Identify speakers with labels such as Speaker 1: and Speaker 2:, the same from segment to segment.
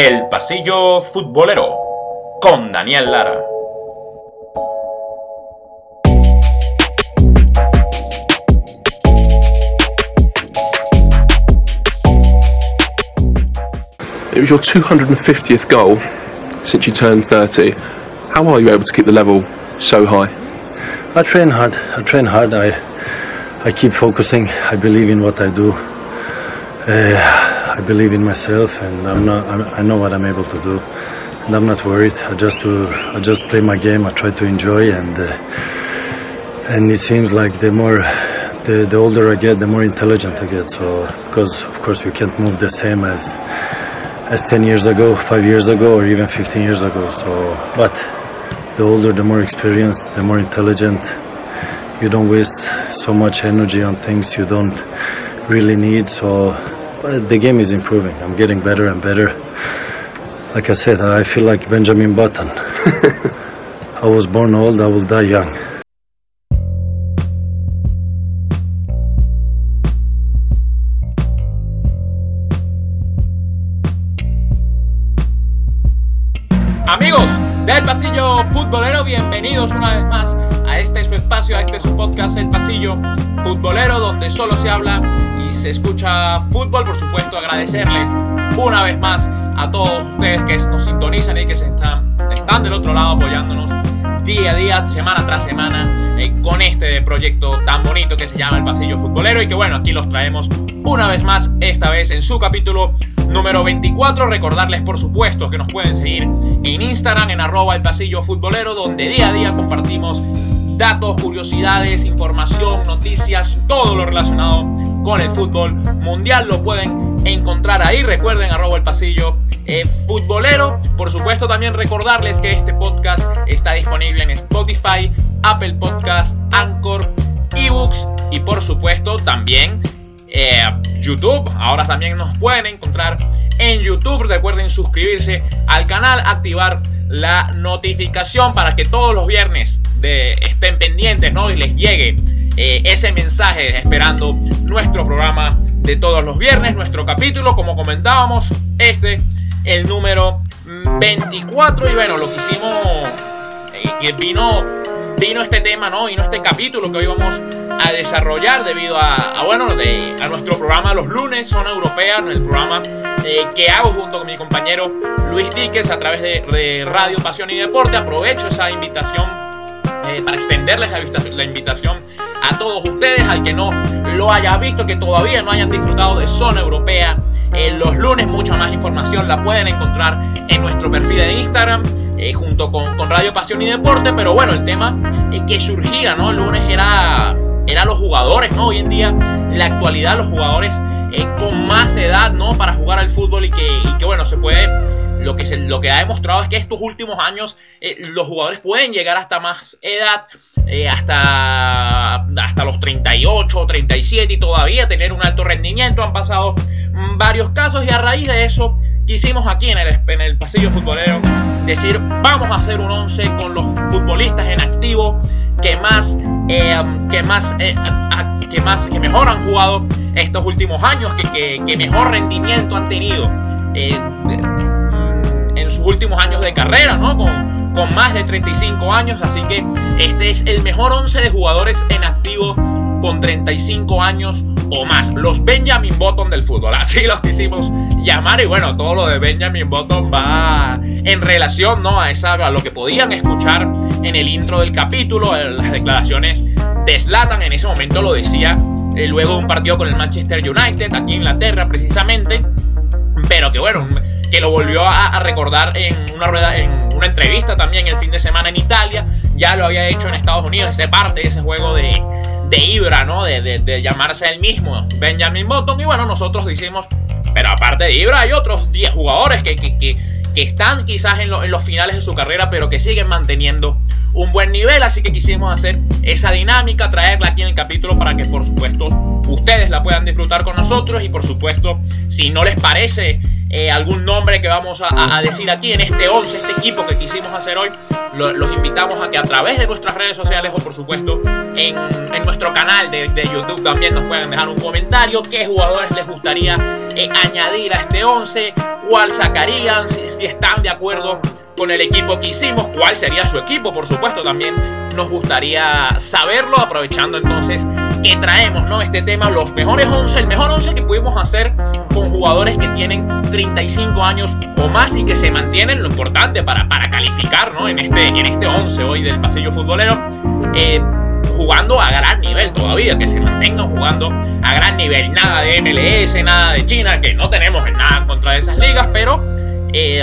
Speaker 1: El Pasillo Futbolero con Daniel Lara.
Speaker 2: It was your 250th goal since you turned 30. How are you able to keep the level so high?
Speaker 3: I train hard. I train hard. I I keep focusing. I believe in what I do. Uh, I believe in myself, and I'm not. I know what I'm able to do, and I'm not worried. I just. I just play my game. I try to enjoy, and uh, and it seems like the more. The, the older I get, the more intelligent I get. So, because of course you can't move the same as as 10 years ago, 5 years ago, or even 15 years ago. So, but the older, the more experienced, the more intelligent. You don't waste so much energy on things you don't really need. So, but the game is improving. I'm getting better and better. Like I said, I feel like Benjamin Button. I was born old, I will die young.
Speaker 1: Amigos del Pasillo Futbolero, bienvenidos una vez más a este su espacio, a este su podcast El Pasillo Futbolero, donde solo se habla y se escucha fútbol. Por supuesto, agradecerles una vez más a todos ustedes que nos sintonizan y que se están, están del otro lado apoyándonos día a día, semana tras semana, eh, con este proyecto tan bonito que se llama El Pasillo Futbolero y que bueno, aquí los traemos una vez más, esta vez en su capítulo número 24. Recordarles, por supuesto, que nos pueden seguir en Instagram, en arroba el pasillo futbolero, donde día a día compartimos datos, curiosidades, información, noticias, todo lo relacionado con el fútbol mundial. Lo pueden encontrar ahí. Recuerden, arroba el pasillo eh, futbolero. Por supuesto, también recordarles que este podcast está disponible en Spotify, Apple Podcast, Anchor, eBooks y por supuesto también eh, YouTube. Ahora también nos pueden encontrar en YouTube. Recuerden suscribirse al canal, activar la notificación para que todos los viernes de, estén pendientes ¿no? y les llegue eh, ese mensaje esperando nuestro programa de todos los viernes, nuestro capítulo, como comentábamos, este, el número 24. Y bueno, lo que hicimos, eh, vino, vino este tema, ¿no? Vino este capítulo que hoy vamos a desarrollar debido a, bueno, de, a nuestro programa los lunes, Zona Europea, el programa eh, que hago junto con mi compañero Luis Díquez a través de, de Radio Pasión y Deporte. Aprovecho esa invitación eh, para extenderles la, la, invitación a todos ustedes, al que no lo haya visto, que todavía no hayan disfrutado de Zona Europea. Eh, los lunes mucha más información la pueden encontrar en nuestro perfil de Instagram. Eh, junto con, con, Radio Pasión y Deporte, pero bueno, el tema que surgía, ¿no? El lunes era, era los jugadores, ¿no? Hoy en día, la actualidad, los jugadores con más edad, ¿no? Para jugar al fútbol y que, que bueno, se puede lo que, se, lo que ha demostrado es que estos últimos años eh, los jugadores pueden llegar hasta más edad, eh, hasta, hasta los 38 o 37 y todavía tener un alto rendimiento. Han pasado mm, varios casos y a raíz de eso quisimos aquí en el, en el pasillo futbolero decir vamos a hacer un 11 con los futbolistas en activo que más, eh, que más, eh, que más, que mejor han jugado estos últimos años, que, que, mejor rendimiento han tenido. Eh, en sus últimos años de carrera, ¿no? Con, con, más de 35 años, así que este es el mejor 11 de jugadores en activo con 35 años o más, los Benjamin Button del fútbol, así los quisimos llamar y bueno, todo lo de Benjamin Button va en relación, ¿no? A, esa, a lo que podían escuchar en el intro del capítulo, las declaraciones de Zlatan, en ese momento lo decía eh, luego de un partido con el Manchester United, aquí en Inglaterra precisamente, pero que bueno, que lo volvió a, a, recordar en una rueda, en una entrevista también el fin de semana en Italia. Ya lo había hecho en Estados Unidos, ese parte de ese juego de, de Ibra, ¿no? De, de, de, llamarse el mismo Benjamin Button. Y bueno, nosotros decimos, pero aparte de Ibra hay otros 10 jugadores que, que, que, que están quizás en, lo, en, los finales de su carrera, pero que siguen manteniendo un buen nivel, así que quisimos hacer esa dinámica, traerla aquí en el capítulo para que por supuesto ustedes la puedan disfrutar con nosotros. Y por supuesto si no les parece eh, algún nombre que vamos a, decir aquí en este 11, este equipo que quisimos hacer hoy, los invitamos a que a través de nuestras redes sociales o por supuesto en, nuestro canal de, YouTube también nos puedan dejar un comentario, qué jugadores les gustaría eh, añadir a este 11, cuál sacarían, si están de acuerdo con el equipo que hicimos, cuál sería su equipo, por supuesto, también nos gustaría saberlo, aprovechando entonces que traemos ¿no? este tema, los mejores 11, el mejor 11 que pudimos hacer con jugadores que tienen 35 años o más y que se mantienen, lo importante para, para calificar ¿no? en, este, en este 11 hoy del pasillo futbolero. Eh, jugando a gran nivel todavía, que se mantengan jugando a gran nivel. Nada de MLS, nada de China, que no tenemos nada contra esas ligas, pero eh,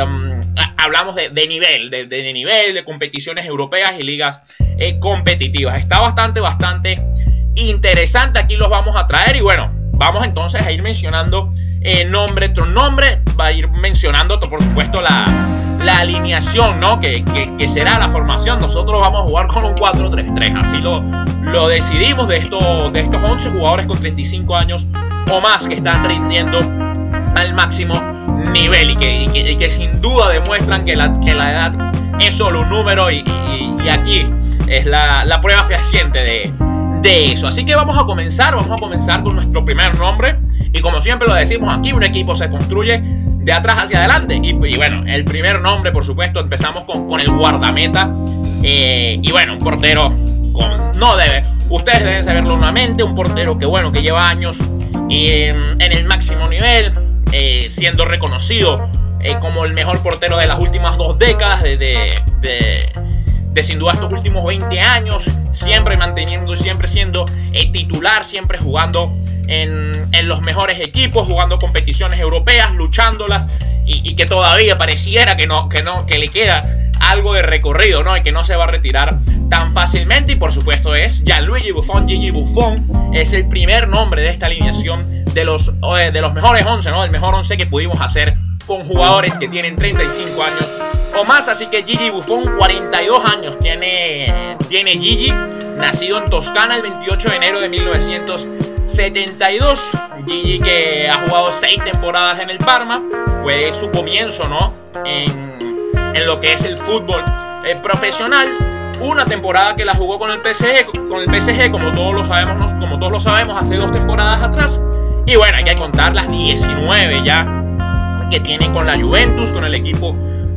Speaker 1: hablamos de, nivel, de, nivel, de competiciones europeas y ligas eh, competitivas. Está bastante, bastante interesante. Aquí los vamos a traer y bueno, vamos entonces a ir mencionando eh, nombre tras nombre. Va a ir mencionando, por supuesto, la, alineación, ¿no? Que, será la formación. Nosotros vamos a jugar con un 4-3-3. Así lo, lo decidimos de, esto, de estos 11 jugadores con 35 años o más que están rindiendo al máximo nivel y que, sin duda demuestran que la, que la, edad es solo un número y, aquí es la, prueba fehaciente de, de, eso. Así que vamos a comenzar, vamos a comenzar con nuestro primer nombre. Y como siempre lo decimos aquí, un equipo se construye de atrás hacia adelante. Y, bueno, el primer nombre por supuesto empezamos con, con el guardameta. Eh, y bueno, un portero con, no debe, ustedes deben saberlo nuevamente, un portero que bueno, que lleva años en el máximo nivel, eh, siendo reconocido eh, como el mejor portero de las últimas dos décadas, de, sin duda estos últimos 20 años, siempre manteniendo y siempre siendo eh, titular, siempre jugando en, en, los mejores equipos, jugando competiciones europeas, luchándolas y, que todavía pareciera que no, que no, que le queda algo de recorrido, ¿no? Y que no se va a retirar tan fácilmente. Y por supuesto es Gianluigi Buffon. Gigi Buffon es el primer nombre de esta alineación de los, eh, de los mejores 11, ¿no? El mejor 11 que pudimos hacer con jugadores que tienen 35 años o más. Así que Gigi Buffon, 42 años tiene, tiene Gigi, nacido en Toscana el 28 de enero de 1972. Gigi que ha jugado 6 temporadas en el Parma, fue su comienzo, ¿no? En, en lo que es el fútbol eh, profesional. Una temporada que la jugó con el PSG, con el PSG como todos lo sabemos, como todos lo sabemos, hace dos temporadas atrás. Y bueno, hay que contar las 19 ya que tiene con la Juventus, con el equipo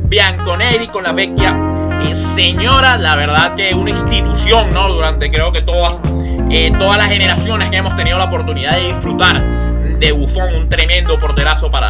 Speaker 1: Bianconeri, con la Vecchia. Y señora, la verdad que una institución, ¿no? Durante creo que todas, eh, todas las generaciones que hemos tenido la oportunidad de disfrutar de Buffon, un tremendo porterazo para,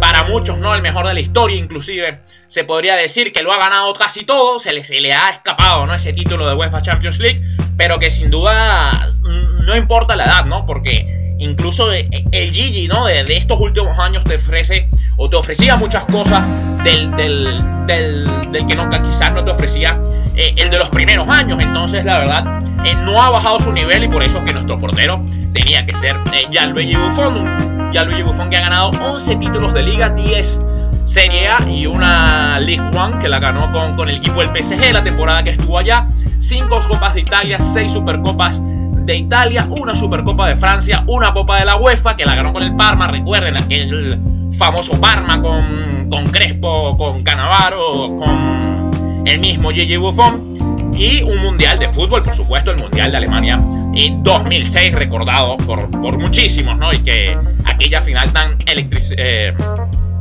Speaker 1: para muchos, ¿no? El mejor de la historia, inclusive. Se podría decir que lo ha ganado casi todo, se le, se le ha escapado, ¿no? Ese título de UEFA Champions League, pero que sin duda no importa la edad, ¿no? Porque incluso el Gigi, ¿no? De, estos últimos años te ofrece o te ofrecía muchas cosas del, del, del, que no, quizás no te ofrecía eh, el de los primeros años. Entonces, la verdad, eh, no ha bajado su nivel y por eso es que nuestro portero tenía que ser eh, Gianluigi Buffon. Gianluigi Buffon que ha ganado 11 títulos de liga, 10 Serie A y una League One que la ganó con, con el equipo del PSG la temporada que estuvo allá. 5 Copas de Italia, 6 Supercopas de Italia, una Supercopa de Francia, una Copa de la UEFA que la ganó con el Parma. Recuerden aquel famoso Parma con, con Crespo, con Canavaro, con el mismo Gigi Buffon. Y un mundial de fútbol, por supuesto, el mundial de Alemania y 2006, recordado por, por muchísimos, ¿no? Y que aquella final tan eh,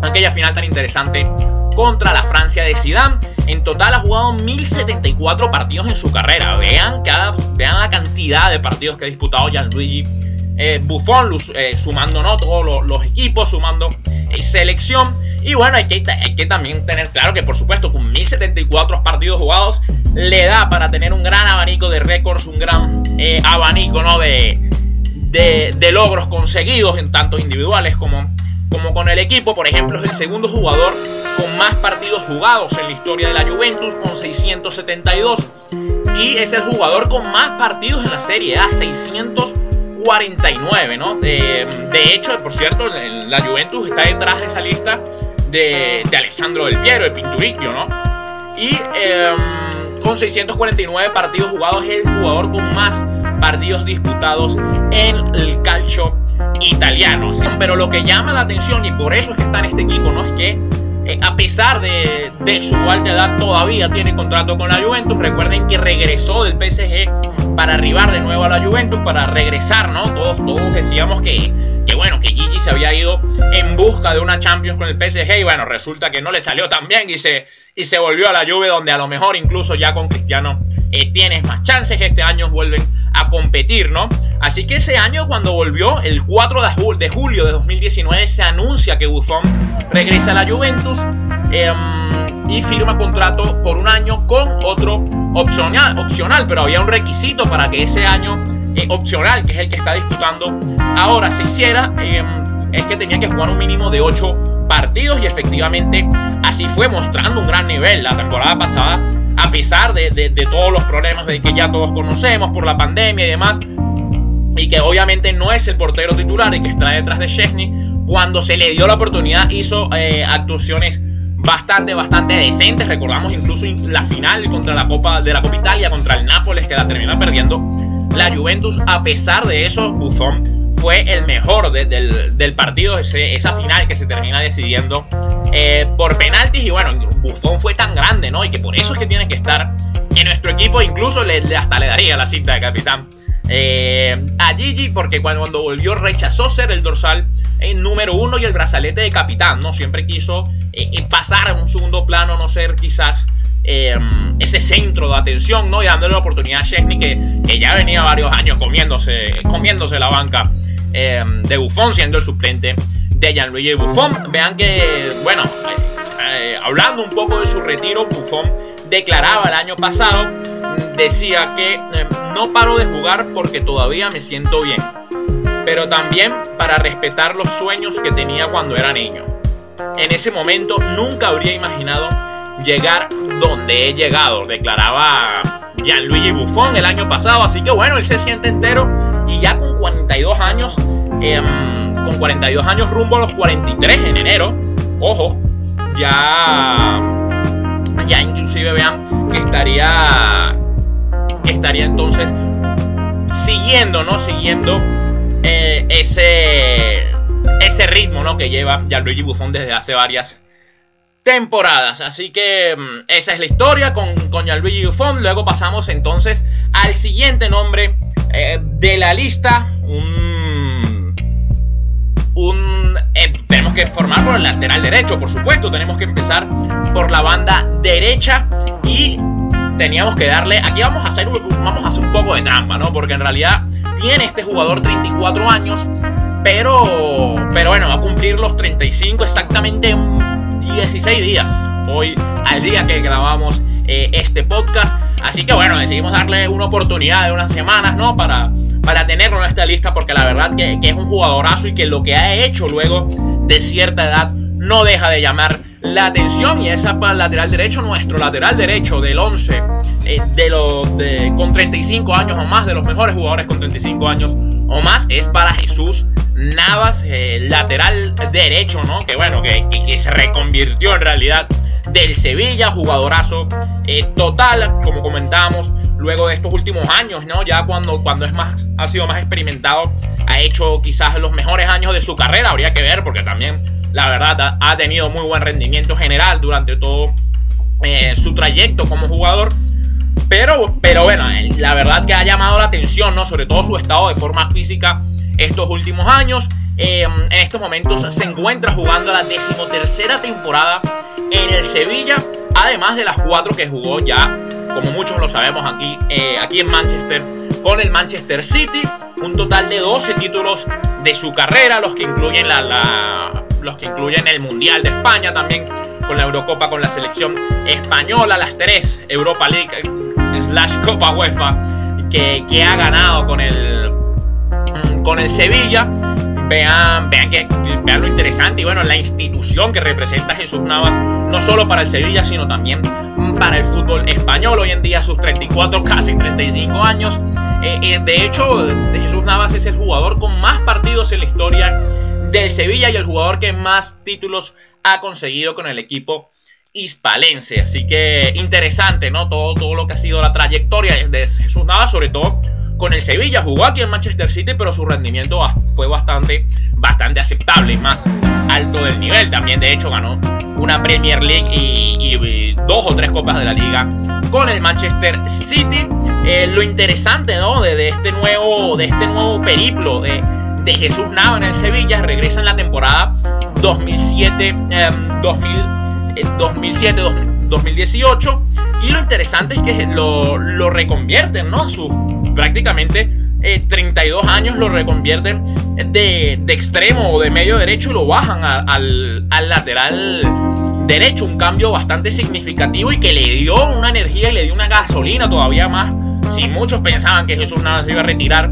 Speaker 1: aquella final tan interesante contra la Francia de Zidane. En total ha jugado 1074 partidos en su carrera. Vean, cada, vean la cantidad de partidos que ha disputado Gianluigi eh, Buffon, eh, sumando ¿no? todos los, equipos, sumando eh, selección. Y bueno, hay que, hay que también tener claro que por supuesto con 1074 partidos jugados le da para tener un gran abanico de récords, un gran abanico ¿no? de, de, de logros conseguidos en tanto individuales como como con el equipo, por ejemplo, es el segundo jugador con más partidos jugados en la historia de la Juventus, con 672. Y es el jugador con más partidos en la Serie A, 649, ¿no? De, hecho, por cierto, la Juventus está detrás de esa lista de, de Alessandro Del Piero, de Pinturicchio, ¿no? Y em, con 649 partidos jugados es el jugador con más partidos disputados en el calcio italiano. Pero lo que llama la atención y por eso es que está en este equipo, ¿no? Es que eh, a pesar de, su alta edad todavía tiene contrato con la Juventus. Recuerden que regresó del PSG para arribar de nuevo a la Juventus, para regresar, ¿no? Todos, todos decíamos que, que bueno, que Gigi se había ido en busca de una Champions con el PSG y bueno, resulta que no le salió tan bien y se, y se volvió a la Juve donde a lo mejor incluso ya con Cristiano eh, tienes más chances, este año vuelven a competir, ¿no? Así que ese año cuando volvió, el 4 de, julio de 2019, se anuncia que Buffon regresa a la Juventus em, y firma contrato por un año con otro opcional, opcional pero había un requisito para que ese año eh, opcional, que es el que está disputando ahora, se hiciera, em, es que tenía que jugar un mínimo de 8 partidos y efectivamente así fue mostrando un gran nivel la temporada pasada, a pesar de, todos los problemas de que ya todos conocemos por la pandemia y demás, y que obviamente no es el portero titular y que está detrás de Chesney, cuando se le dio la oportunidad hizo eh, actuaciones bastante, bastante decentes. Recordamos incluso la final contra la Copa de la Copa Italia contra el Nápoles que la termina perdiendo la Juventus, a pesar de eso, Buffon fue el mejor del, partido, esa final que se termina decidiendo eh, por penaltis. Y bueno, Buffon fue tan grande, ¿no? Y que por eso es que tiene que estar en nuestro equipo. Incluso le, hasta le daría la cinta de capitán eh, a Gigi, porque cuando, volvió rechazó ser el dorsal en número uno y el brazalete de capitán, ¿no? Siempre quiso eh, pasar a un segundo plano, no ser quizás ese centro de atención, ¿no? Y dándole la oportunidad a Chesney, que, ya venía varios años comiéndose, comiéndose la banca de Buffon, siendo el suplente de Gianluigi Buffon. Vean que, bueno, eh, hablando un poco de su retiro, Buffon declaraba el año pasado, decía que em, no paro de jugar porque todavía me siento bien, pero también para respetar los sueños que tenía cuando era niño. En ese momento nunca habría imaginado llegar donde he llegado, declaraba Gianluigi Buffon el año pasado. Así que bueno, él se siente entero y ya con 42 años, em, con 42 años rumbo a los 43 en enero, ojo, ya, ya inclusive vean que estaría, estaría entonces siguiendo, ¿no? Siguiendo eh, ese, ese ritmo, ¿no? Que lleva Gianluigi Buffon desde hace varias temporadas. Así que mm, esa es la historia con, con Gianluigi Buffon. Luego pasamos entonces al siguiente nombre eh, de la lista. Un. un eh, tenemos que formar por el lateral derecho, por supuesto. Tenemos que empezar por la banda derecha. Y teníamos que darle. Aquí vamos a hacer, vamos a hacer un poco de trampa, ¿no? Porque en realidad tiene este jugador 34 años. Pero, pero bueno, va a cumplir los 35 exactamente en 16 días, hoy al día que grabamos eh, este podcast. Así que bueno, decidimos darle una oportunidad de unas semanas, ¿no? Para, para tenerlo en esta lista, porque la verdad que, es un jugadorazo y que lo que ha hecho luego de cierta edad no deja de llamar la atención. Y esa para el lateral derecho, nuestro lateral derecho del 11, eh, de de, con 35 años o más, de los mejores jugadores con 35 años o más, es para Jesús Navas, eh, lateral derecho, ¿no? Que bueno, que, se reconvirtió en realidad del Sevilla, jugadorazo eh, total, como comentábamos, luego de estos últimos años, ¿no? Ya cuando, cuando es más, ha sido más experimentado, ha hecho quizás los mejores años de su carrera, habría que ver, porque también, la verdad, ha tenido muy buen rendimiento general durante todo eh, su trayecto como jugador. Pero, pero bueno, la verdad que ha llamado la atención, ¿no? Sobre todo su estado de forma física estos últimos años. Em, en estos momentos se encuentra jugando la decimotercera temporada en el Sevilla, además de las cuatro que jugó ya, como muchos lo sabemos aquí, eh, aquí en Manchester, con el Manchester City. Un total de 12 títulos de su carrera, los que incluyen la, los que incluyen el Mundial de España también, con la Eurocopa con la selección española, las tres Europa League slash Copa UEFA que, que ha ganado con el, con el Sevilla. Vean, vean, que, vean lo interesante y bueno, la institución que representa Jesús Navas, no solo para el Sevilla, sino también para el fútbol español. Hoy en día, sus 34, casi 35 años. Eh, de hecho, Jesús Navas es el jugador con más partidos en la historia del Sevilla y el jugador que más títulos ha conseguido con el equipo hispalense. Así que interesante, ¿no? Todo, todo lo que ha sido la trayectoria de Jesús Navas, sobre todo con el Sevilla. Jugó aquí en Manchester City, pero su rendimiento fue bastante, bastante aceptable y más alto del nivel. También, de hecho, ganó una Premier League y, dos o tres copas de la liga con el Manchester City. Eh, lo interesante, ¿no? De, este nuevo, de este nuevo periplo de, de Jesús Nava en el Sevilla. Regresa en la temporada 2007, 2007 2018. Y lo interesante es que lo, lo reconvierten, ¿no? Sus prácticamente 32 eh, años lo reconvierten de, extremo o de medio derecho y lo bajan al, al, lateral derecho. Un cambio bastante significativo y que le dio una energía y le dio una gasolina todavía más. Si muchos pensaban que Jesús nada se iba a retirar,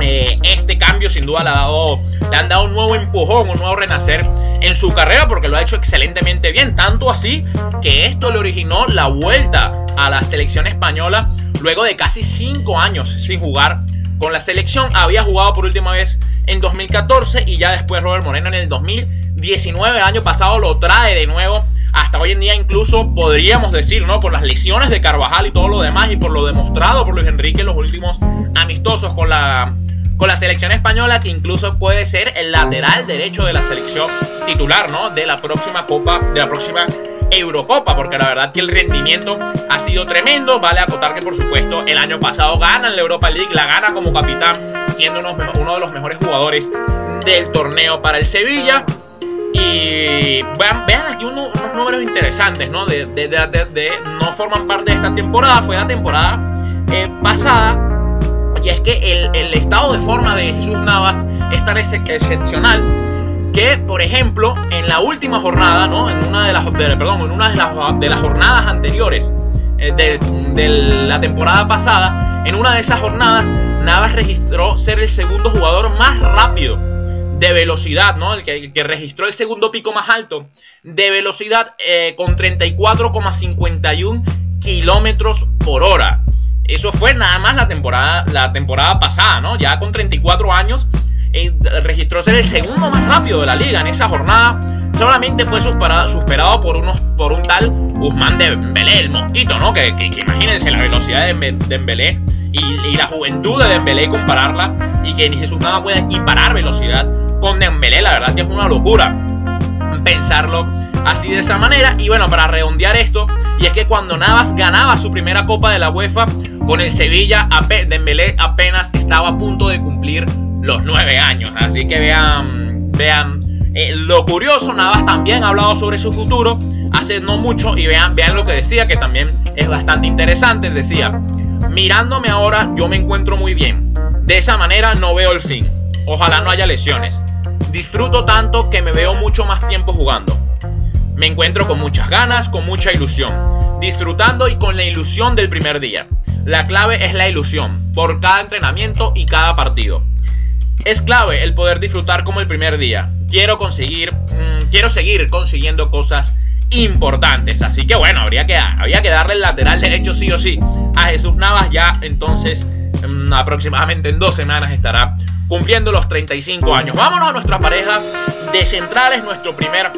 Speaker 1: eh, este cambio sin duda le, ha dado, le han dado un nuevo empujón, un nuevo renacer en su carrera porque lo ha hecho excelentemente bien. Tanto así que esto le originó la vuelta a la selección española luego de casi 5 años sin jugar con la selección. Había jugado por última vez en 2014 y ya después Robert Moreno en el 2019, el año pasado, lo trae de nuevo. Hasta hoy en día incluso podríamos decir, ¿no? Por las lesiones de Carvajal y todo lo demás y por lo demostrado por Luis Enrique en los últimos amistosos con la, con la selección española, que incluso puede ser el lateral derecho de la selección titular, ¿no? De la próxima Copa, de la próxima Eurocopa, porque la verdad que el rendimiento ha sido tremendo. Vale acotar que, por supuesto, el año pasado gana en la Europa League, la gana como capitán, siendo uno, de los mejores jugadores del torneo para el Sevilla. Y vean, aquí unos números interesantes, ¿no? De, no forman parte de esta temporada, fue la temporada eh, pasada. Y es que el, estado de forma de Jesús Navas es tan excepcional que, por ejemplo, en la última jornada, ¿no? En una de las, perdón, en una de las, de las jornadas anteriores eh, de, la temporada pasada, en una de esas jornadas, Navas registró ser el segundo jugador más rápido de velocidad, ¿no? El que, registró el segundo pico más alto de velocidad eh, con 34,51 kilómetros por hora. Eso fue nada más la temporada, la temporada pasada, ¿no? Ya con 34 años eh, registró ser el segundo más rápido de la liga en esa jornada. Solamente fue superado, por, unos, por un tal Guzmán de Dembélé, el mosquito, ¿no? Que, imagínense la velocidad de Dembélé y, la juventud de Dembélé compararla y que ni Jesús Nava puede equiparar velocidad con Dembélé. La verdad que es una locura pensarlo así de esa manera. Y bueno, para redondear esto, y es que cuando Navas ganaba su primera Copa de la UEFA con el Sevilla, Dembélé apenas estaba a punto de cumplir los nueve años. Así que vean, vean eh, lo curioso. Navas también ha hablado sobre su futuro hace no mucho y vean, vean lo que decía, que también es bastante interesante. Decía, mirándome ahora yo me encuentro muy bien. De esa manera no veo el fin. Ojalá no haya lesiones. Disfruto tanto que me veo mucho más tiempo jugando. Me encuentro con muchas ganas, con mucha ilusión, disfrutando y con la ilusión del primer día. La clave es la ilusión, por cada entrenamiento y cada partido. Es clave el poder disfrutar como el primer día. Quiero conseguir, mm, quiero seguir consiguiendo cosas importantes. Así que bueno, habría que, había que darle el lateral derecho sí o sí a Jesús Navas. Ya entonces, aproximadamente en dos semanas estará cumpliendo los 35 años. Vámonos a nuestra pareja de centrales, nuestro primer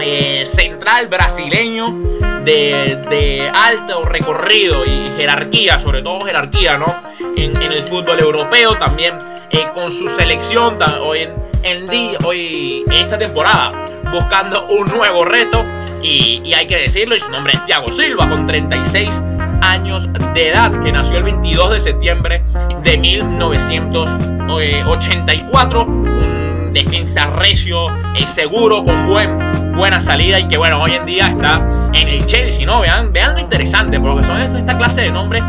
Speaker 1: eh, central brasileño de, alto recorrido y jerarquía, sobre todo jerarquía, ¿no? En, en el fútbol europeo también eh, con su selección hoy en, día, hoy esta temporada buscando un nuevo reto y, hay que decirlo y su nombre es Thiago Silva con 36 años de edad que nació el 22 de septiembre de 1984 un defensa recio seguro con buen, buena salida y que bueno hoy en día está en el Chelsea no vean vean lo interesante porque son esta clase de nombres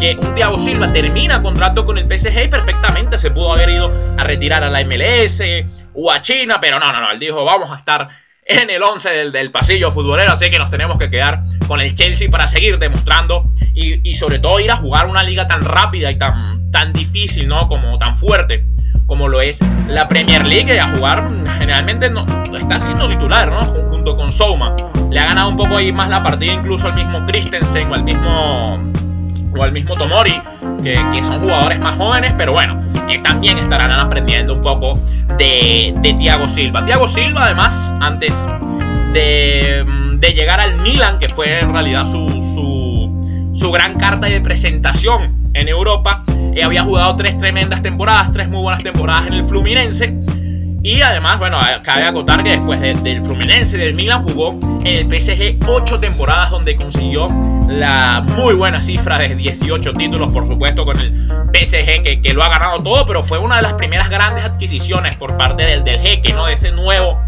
Speaker 1: que un Thiago Silva termina contrato con el PSG y perfectamente se pudo haber ido a retirar a la MLS o a China, pero no, no, no, él dijo vamos a estar en el 11 del, del, pasillo futbolero, así que nos tenemos que quedar con el Chelsea para seguir demostrando y, sobre todo ir a jugar una liga tan rápida y tan, tan difícil, ¿no? Como tan fuerte como lo es la Premier League y a jugar generalmente no, está siendo titular, ¿no? Junto con Souma. Le ha ganado un poco ahí más la partida incluso al mismo Christensen o al mismo o al mismo Tomori, que, son jugadores más jóvenes, pero bueno, también estarán aprendiendo un poco de, de Thiago Silva. Thiago Silva, además, antes de, de llegar al Milan, que fue en realidad su, su, su gran carta de presentación en Europa. Eh, había jugado tres tremendas temporadas, tres muy buenas temporadas en el Fluminense. Y además, bueno, cabe acotar que después del Fluminense y del Milan jugó en el PSG 8 temporadas donde consiguió la muy buena cifra de 18 títulos, por supuesto, con el PSG que, que lo ha ganado todo, pero fue una de las primeras grandes adquisiciones por parte del, del jeque, ¿no? De ese nuevo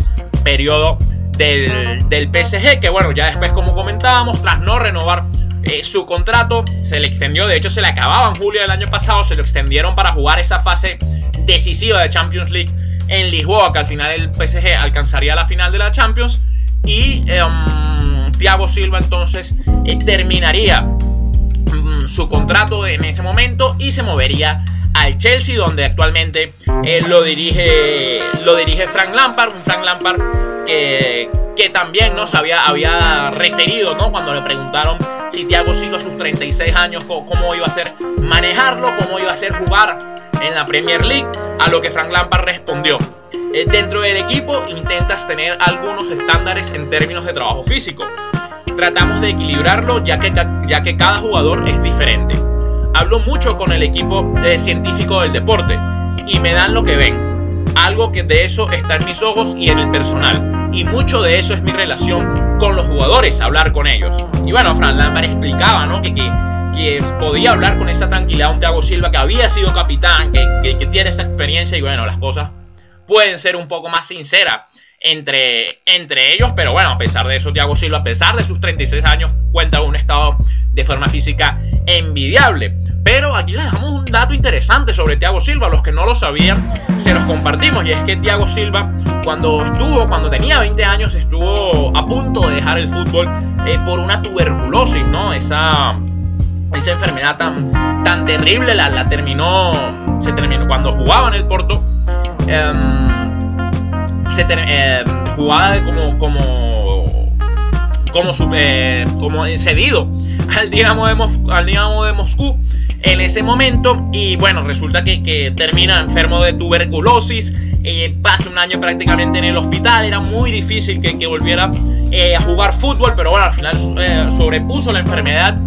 Speaker 1: periodo del, del PSG, que bueno, ya después, como comentábamos, tras no renovar eh, su contrato se le extendió, de hecho se le acababa en julio del año pasado, se lo extendieron para jugar esa fase decisiva de Champions League en Lisboa, que al final el PSG alcanzaría la final de la Champions. Y um, Thiago Silva entonces eh, terminaría mm, su contrato en ese momento y se movería al Chelsea, donde actualmente eh, lo, dirige, lo dirige Frank Lampard, un Frank Lampard que, que también nos había, había referido ¿no? cuando le preguntaron si Thiago Silva a sus 36 años cómo iba a ser manejarlo, cómo iba a ser jugar en la Premier League, a lo que Frank Lampard respondió. Eh, dentro del equipo intentas tener algunos estándares en términos de trabajo físico. Tratamos de equilibrarlo ya que, ya que cada jugador es diferente. Hablo mucho con el equipo de científico del deporte y me dan lo que ven. Algo que de eso está en mis ojos y en el personal. Y mucho de eso es mi relación con los jugadores, hablar con ellos. Y bueno, Frank Lampard explicaba ¿no? que, que que podía hablar con esa tranquilidad un Thiago Silva que había sido capitán, que, que, tiene esa experiencia y bueno, las cosas pueden ser un poco más sinceras entre, entre ellos, pero bueno, a pesar de eso, Thiago Silva, a pesar de sus 36 años, cuenta con un estado de forma física envidiable. Pero aquí les dejamos un dato interesante sobre Thiago Silva, los que no lo sabían, se los compartimos, y es que Thiago Silva, cuando estuvo, cuando tenía 20 años, estuvo a punto de dejar el fútbol eh, por una tuberculosis, ¿no? Esa esa enfermedad tan, tan terrible la, la, terminó, se terminó cuando jugaba en el Porto. Um, se eh, jugaba como, como, como, super, como cedido al Dinamo, de al Dinamo de Moscú en ese momento. Y bueno, resulta que, que termina enfermo de tuberculosis. Eh, pasa un año prácticamente en el hospital. Era muy difícil que, que volviera eh, a jugar fútbol, pero bueno, al final eh, sobrepuso la enfermedad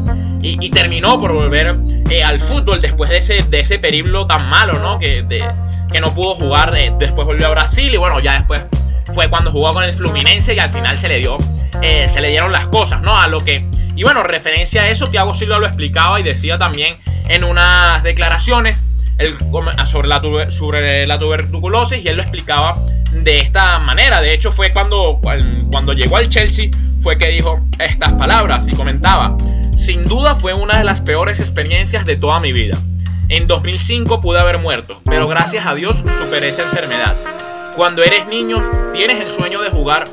Speaker 1: y, terminó por volver eh, al fútbol después de ese, de ese periplo tan malo, ¿no? Que, que no pudo jugar, eh, después volvió a Brasil y bueno, ya después fue cuando jugó con el Fluminense y al final se le dio, eh, se le dieron las cosas, ¿no? A lo que, y bueno, referencia a eso, Thiago Silva lo explicaba y decía también en unas declaraciones sobre, la, sobre la tuberculosis y él lo explicaba de esta manera. De hecho, fue cuando, cuando llegó al Chelsea, fue que dijo estas palabras y comentaba, sin duda fue una de las peores experiencias de toda mi vida. En 2005 pude haber muerto, pero gracias a Dios superé esa enfermedad. Cuando eres niño, tienes el sueño de jugar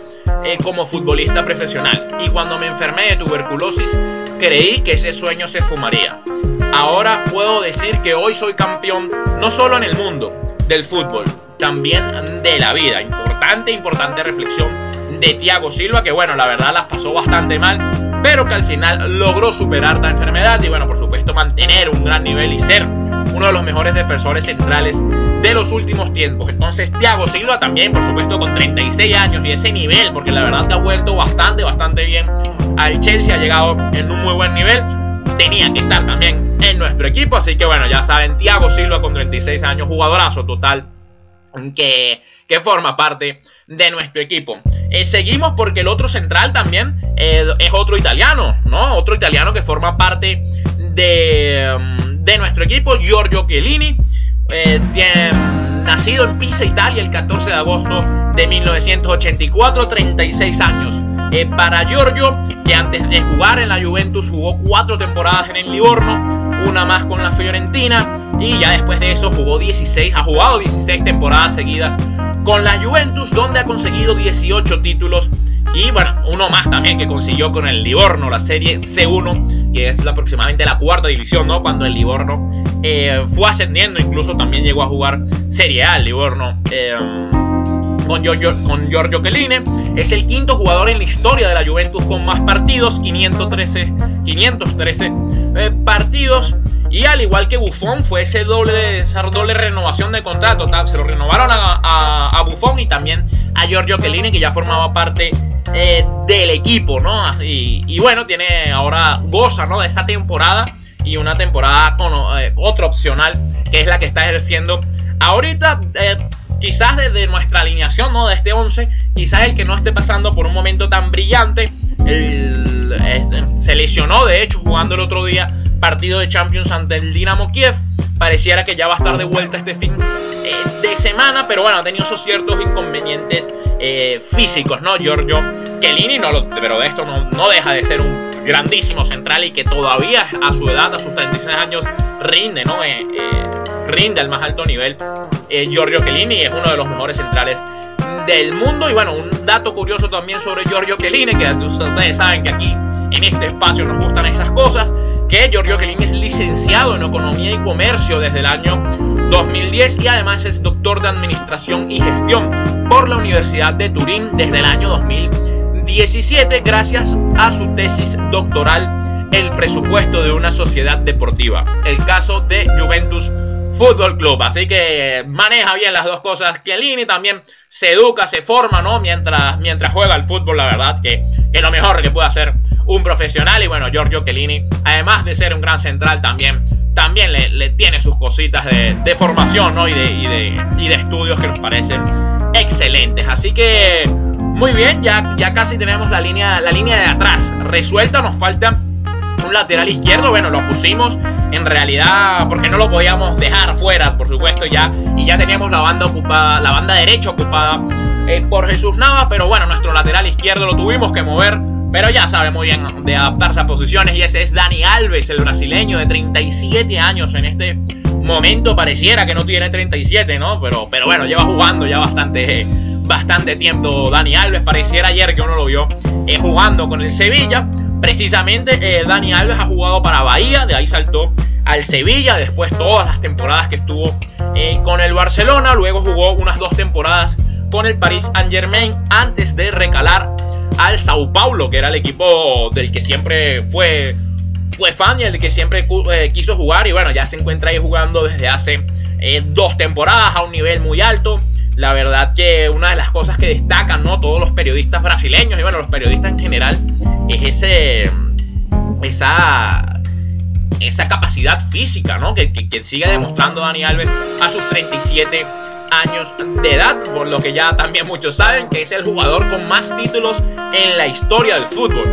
Speaker 1: eh, como futbolista profesional y cuando me enfermé de tuberculosis, creí que ese sueño se fumaría. Ahora puedo decir que hoy soy campeón no solo en el mundo del fútbol, también de la vida. Importante, importante reflexión de Thiago Silva, que bueno, la verdad las pasó bastante mal, pero que al final logró superar la enfermedad y bueno, por supuesto mantener un gran nivel y ser uno de los mejores defensores centrales de los últimos tiempos. Entonces Thiago Silva también, por supuesto, con 36 años y ese nivel, porque la verdad que ha vuelto bastante, bastante bien al Chelsea, ha llegado en un muy buen nivel. Tenía que estar también en nuestro equipo, así que bueno, ya saben, Thiago Silva con 36 años, jugadorazo total que, que forma parte de nuestro equipo. Eh, seguimos porque el otro central también eh, es otro italiano, ¿no? Otro italiano que forma parte de, mm, de nuestro equipo, Giorgio Chiellini. Eh, tiene, nacido en Pisa, Italia, el 14 de agosto de 1984, 36 años. para Giorgio, que antes de jugar en la Juventus jugó cuatro temporadas en el Livorno, una más con la Fiorentina y ya después de eso jugó 16, ha jugado 16 temporadas seguidas con la Juventus, donde ha conseguido 18 títulos. Y bueno, uno más también que consiguió con el Livorno, la serie C1, que es aproximadamente la cuarta división, ¿no? Cuando el Livorno eh, fue ascendiendo, incluso también llegó a jugar Serie A el Livorno. Eh, con Giorgio, con Giorgio Es el quinto jugador en la historia de la Juventus con más partidos, 513, 513 eh, partidos. Y al igual que Buffon, fue ese doble, esa doble renovación de contrato. Se lo renovaron a, a, Buffon y también a Giorgio Chiellini, que ya formaba parte eh, del equipo, ¿no? Y, bueno, tiene ahora, goza, ¿no? De esa temporada y una temporada con eh, otra opcional, que es la que está ejerciendo ahorita. Eh, quizás desde nuestra alineación, ¿no? De este 11, quizás el que no esté pasando por un momento tan brillante. se lesionó, de hecho, jugando el otro día partido de Champions ante el Dinamo Kiev. Pareciera que ya va a estar de vuelta este fin de semana, pero bueno, ha tenido esos ciertos inconvenientes eh, físicos, ¿no? Giorgio Chiellini, no lo, pero de esto no, no deja de ser un grandísimo central y que todavía a su edad, a sus 36 años, rinde, ¿no? Eh, eh, rinde al más alto nivel. Giorgio Chiellini es uno de los mejores centrales del mundo. Y bueno, un dato curioso también sobre Giorgio Chiellini, que ustedes saben que aquí en este espacio nos gustan esas cosas, que Giorgio Chiellini es licenciado en Economía y Comercio desde el año 2010 y además es doctor de Administración y Gestión por la Universidad de Turín desde el año 2017 gracias a su tesis doctoral El presupuesto de una sociedad deportiva, el caso de Juventus Fútbol Club. Así que maneja bien las dos cosas. Chiellini también se educa, se forma, ¿no? Mientras, mientras juega al fútbol, la verdad que es lo mejor que puede hacer un profesional. Y bueno, Giorgio Chiellini, además de ser un gran central, también, también le, tiene sus cositas de, formación, ¿no? Y de, y, de, y de estudios que nos parecen excelentes. Así que, muy bien, ya, ya casi tenemos la línea, la línea de atrás resuelta. Nos falta lateral izquierdo, bueno, lo pusimos en realidad porque no lo podíamos dejar fuera, por supuesto, ya. Y ya teníamos la banda ocupada, la banda derecha ocupada eh, por Jesús Navas, pero bueno, nuestro lateral izquierdo lo tuvimos que mover. Pero ya sabe muy bien de adaptarse a posiciones y ese es Dani Alves, el brasileño de 37 años en este momento. Pareciera que no tiene 37, ¿no? Pero, pero bueno, lleva jugando ya bastante, bastante tiempo Dani Alves. Pareciera ayer que uno lo vio eh, jugando con el Sevilla. Precisamente eh, Dani Alves ha jugado para Bahía, de ahí saltó al Sevilla, después todas las temporadas que estuvo eh, con el Barcelona, luego jugó unas dos temporadas con el Paris Saint Germain antes de recalar al Sao Paulo, que era el equipo del que siempre fue, fue fan y el que siempre eh, quiso jugar y bueno, ya se encuentra ahí jugando desde hace dos temporadas a un nivel muy alto. La verdad que una de las cosas que destacan, ¿no? Todos los periodistas brasileños y bueno, los periodistas en general, es ese. esa. esa capacidad física, ¿no? Que, sigue demostrando Dani Alves a sus 37 años de edad, por lo que ya también muchos saben que es el jugador con más títulos en la historia del fútbol.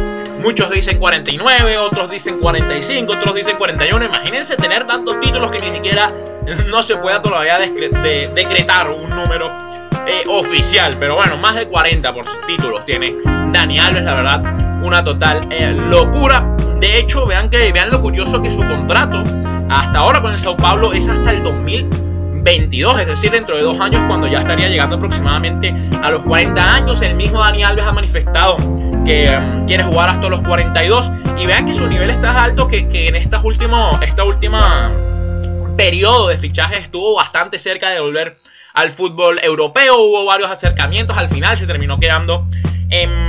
Speaker 1: Muchos dicen 49, otros dicen 45, otros dicen 41. Imagínense tener tantos títulos que ni siquiera no se pueda todavía decretar un número eh, oficial. Pero bueno, más de 40 por sus títulos tiene Dani Alves, la verdad, una total eh, locura. De hecho, vean, que, vean lo curioso que su contrato hasta ahora con el Sao Paulo es hasta el 2022, es decir, dentro de dos años, cuando ya estaría llegando aproximadamente a los 40 años. El mismo Dani Alves ha manifestado que um, quiere jugar hasta los 42 y vean que su nivel está alto que, en estas último, esta última periodo de fichaje estuvo bastante cerca de volver al fútbol europeo. Hubo varios acercamientos. Al final se terminó quedando en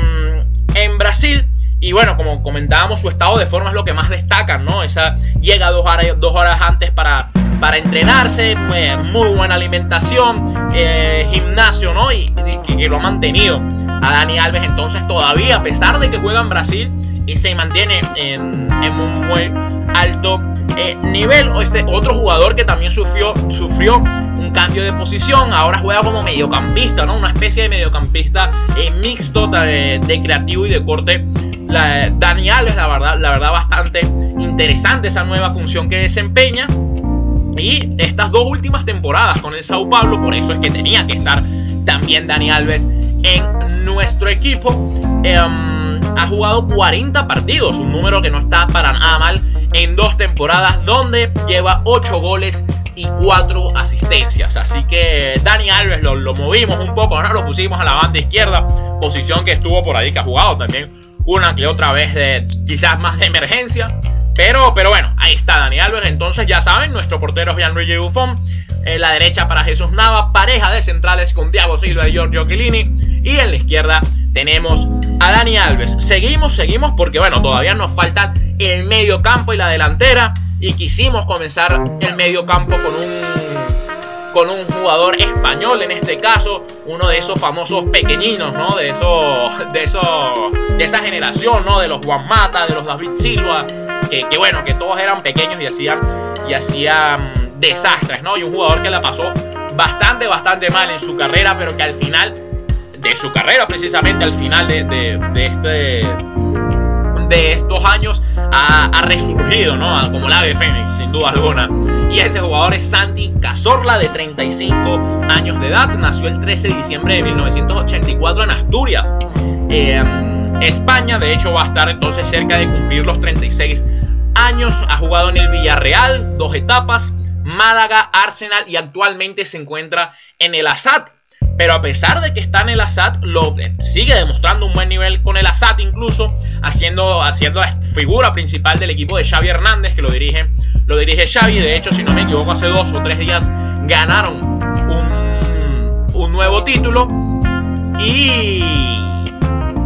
Speaker 1: Brasil. Y bueno, como comentábamos, su estado de forma es lo que más destaca, ¿no? Esa llega dos horas, dos horas antes para, para entrenarse, eh, muy buena alimentación, eh, gimnasio, ¿no? Y, que, lo ha mantenido a Dani Alves. Entonces, todavía, a pesar de que juega en Brasil y se mantiene en, en un muy alto eh, nivel. Este otro jugador que también sufrió, sufrió un cambio de posición, ahora juega como mediocampista, ¿no? Una especie de mediocampista eh, mixto de, creativo y de corte. La, Dani Alves, la verdad, la verdad, bastante interesante esa nueva función que desempeña. Y estas dos últimas temporadas con el Sao Paulo, por eso es que tenía que estar también Dani Alves en nuestro equipo. Em, ha jugado 40 partidos, un número que no está para nada mal en dos temporadas donde lleva 8 goles y 4 asistencias. Así que Dani Alves lo, movimos un poco, ahora lo pusimos a la banda izquierda, posición que estuvo por ahí, que ha jugado también una que otra vez de quizás más de emergencia. Pero, pero bueno, ahí está Dani Alves. Entonces ya saben, nuestro portero es Gianluigi Buffon. En la derecha para Jesús Nava, pareja de centrales con Thiago Silva y Giorgio Chiellini. Y en la izquierda tenemos a Dani Alves. Seguimos, seguimos porque bueno, todavía nos faltan el medio campo y la delantera. Y quisimos comenzar el medio campo con un con un jugador español en este caso, uno de esos famosos pequeñinos, ¿no? De esos, de esos, de esa generación, ¿no? De los Juan Mata, de los David Silva, que, que bueno, que todos eran pequeños y hacían, y hacían desastres, ¿no? Y un jugador que la pasó bastante, bastante mal en su carrera, pero que al final de su carrera, precisamente al final de, de, este de estos años ha, resurgido, ¿no? Como la ave Fénix, sin duda alguna. Y ese jugador es Santi Cazorla, de 35 años de edad. Nació el 13 de diciembre de 1984 en Asturias, eh, España. De hecho, va a estar entonces cerca de cumplir los 36 años. Ha jugado en el Villarreal, dos etapas. Málaga, Arsenal y actualmente se encuentra en el Assad pero a pesar de que está en el Assad, lo, sigue demostrando un buen nivel con el Assad, incluso haciendo, haciendo la figura principal del equipo de Xavi Hernández, que lo dirige, lo dirige Xavi. De hecho, si no me equivoco, hace dos o tres días ganaron un, un nuevo título. Y,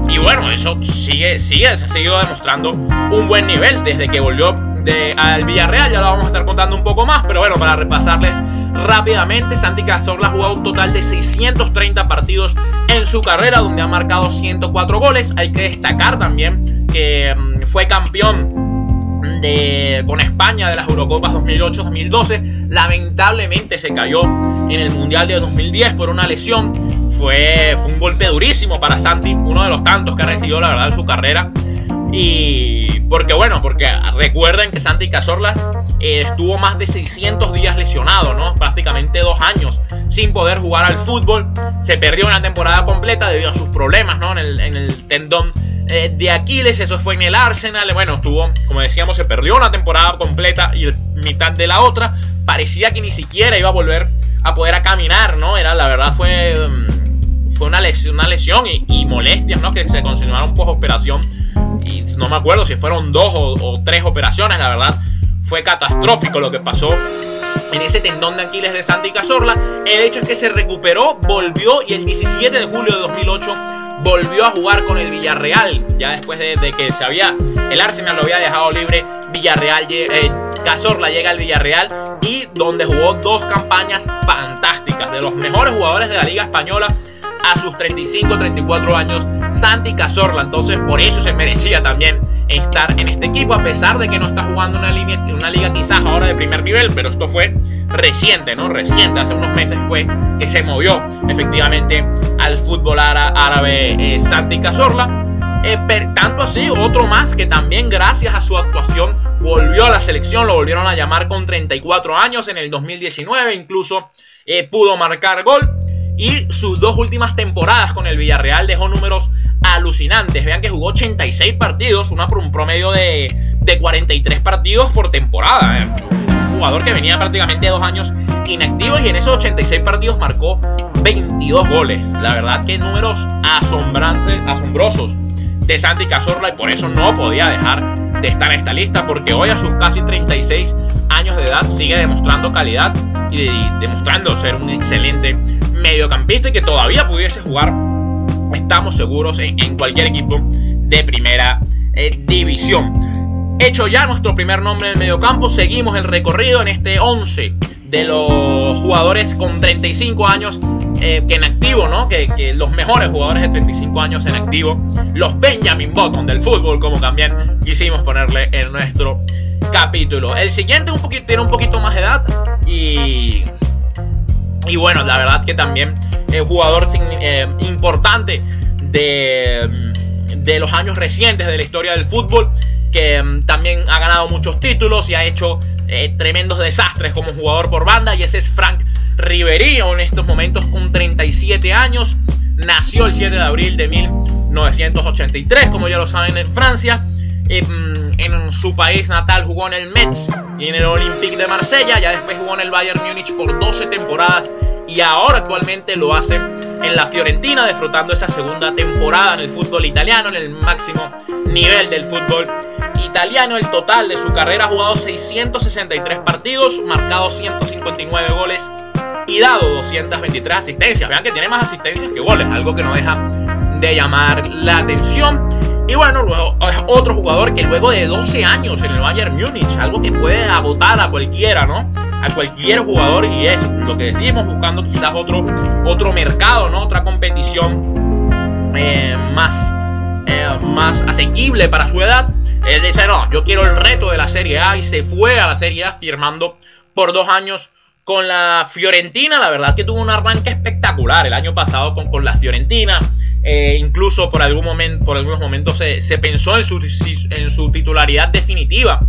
Speaker 1: y bueno, eso sigue, sigue, se ha seguido demostrando un buen nivel desde que volvió de, al Villarreal. Ya lo vamos a estar contando un poco más, pero bueno, para repasarles rápidamente. Santi Cazorla ha jugado un total de 630 partidos en su carrera, donde ha marcado 104 goles. Hay que destacar también que mm, fue campeón de, con España de las Eurocopas 2008-2012. Lamentablemente se cayó en el Mundial de 2010 por una lesión. Fue, fue un golpe durísimo para Santi, uno de los tantos que ha recibido la verdad en su carrera. Y porque bueno, porque recuerden que Santi Cazorla eh, estuvo más de 600 días lesionado, ¿no? Prácticamente dos años sin poder jugar al fútbol. Se perdió una temporada completa debido a sus problemas, ¿no? En el, tendón eh, de Aquiles, eso fue en el Arsenal. Bueno, estuvo, como decíamos, se perdió una temporada completa y mitad de la otra. Parecía que ni siquiera iba a volver a poder a caminar, ¿no? Era, la verdad, fue, mm, fue una lesión, una lesión y, molestias, ¿no? Que se continuaron post operación y no me acuerdo si fueron dos o, tres operaciones, la verdad fue catastrófico lo que pasó en ese tendón de Aquiles de Santi Cazorla. El hecho es que se recuperó, volvió y el 17 de julio de 2008 volvió a jugar con el Villarreal. Ya después de, que se había, el Arsenal lo había dejado libre, Villarreal, eh, llega al Villarreal y donde jugó dos campañas fantásticas de los mejores jugadores de la Liga Española a sus 35, 34 años, Santi Cazorla. Entonces, por eso se merecía también estar en este equipo, a pesar de que no está jugando una, línea, una liga quizás ahora de primer nivel, pero esto fue reciente, ¿no? Reciente, hace unos meses fue que se movió efectivamente al fútbol árabe eh, Santi Cazorla. Eh, tanto así, otro más que también gracias a su actuación volvió a la selección, lo volvieron a llamar con 34 años en el 2019, incluso eh, pudo marcar gol y sus dos últimas temporadas con el Villarreal dejó números alucinantes. Vean que jugó 86 partidos, una por un promedio de, 43 partidos por temporada. ¿eh? Un jugador que venía prácticamente dos años inactivo y en esos 86 partidos marcó 22 goles. La verdad que números asombrosos de Santi Cazorla y por eso no podía dejar de estar en esta lista porque hoy a sus casi 36 años de edad sigue demostrando calidad y, demostrando ser un excelente mediocampista y que todavía pudiese jugar, estamos seguros, en, cualquier equipo de primera eh, división. Hecho ya nuestro primer nombre en el mediocampo, seguimos el recorrido en este 11 de los jugadores con 35 años eh, que en activo, ¿no? Que, los mejores jugadores de 35 años en activo, los Benjamin Button del fútbol, como también quisimos ponerle en nuestro capítulo. El siguiente un poquito, tiene un poquito más de edad y y bueno, la verdad que también es jugador eh, importante de, de, los años recientes de la historia del fútbol, que mm, también ha ganado muchos títulos y ha hecho eh, tremendos desastres como jugador por banda. Y ese es Frank Ribery, en estos momentos con 37 años. Nació el 7 de abril de 1983, como ya lo saben, en Francia. Mm, en su país natal jugó en el Metz y en el Olympique de Marsella. Ya después jugó en el Bayern Múnich por 12 temporadas y ahora actualmente lo hace en la Fiorentina, disfrutando esa segunda temporada en el fútbol italiano, en el máximo nivel del fútbol italiano. El total de su carrera ha jugado 663 partidos, marcado 159 goles y dado 223 asistencias. Vean que tiene más asistencias que goles, algo que no deja de llamar la atención. Y bueno, luego es otro jugador que luego de 12 años en el Bayern Múnich, algo que puede agotar a cualquiera, ¿no? A cualquier jugador y es lo que decimos, buscando quizás otro, otro mercado, ¿no? Otra competición eh, más, eh, más asequible para su edad. Él dice, no, yo quiero el reto de la Serie A y se fue a la Serie A firmando por dos años con la Fiorentina. La verdad que tuvo un arranque espectacular el año pasado con, con la Fiorentina. Eh, incluso por, algún momento, por algunos momentos se, pensó en su, en su, titularidad definitiva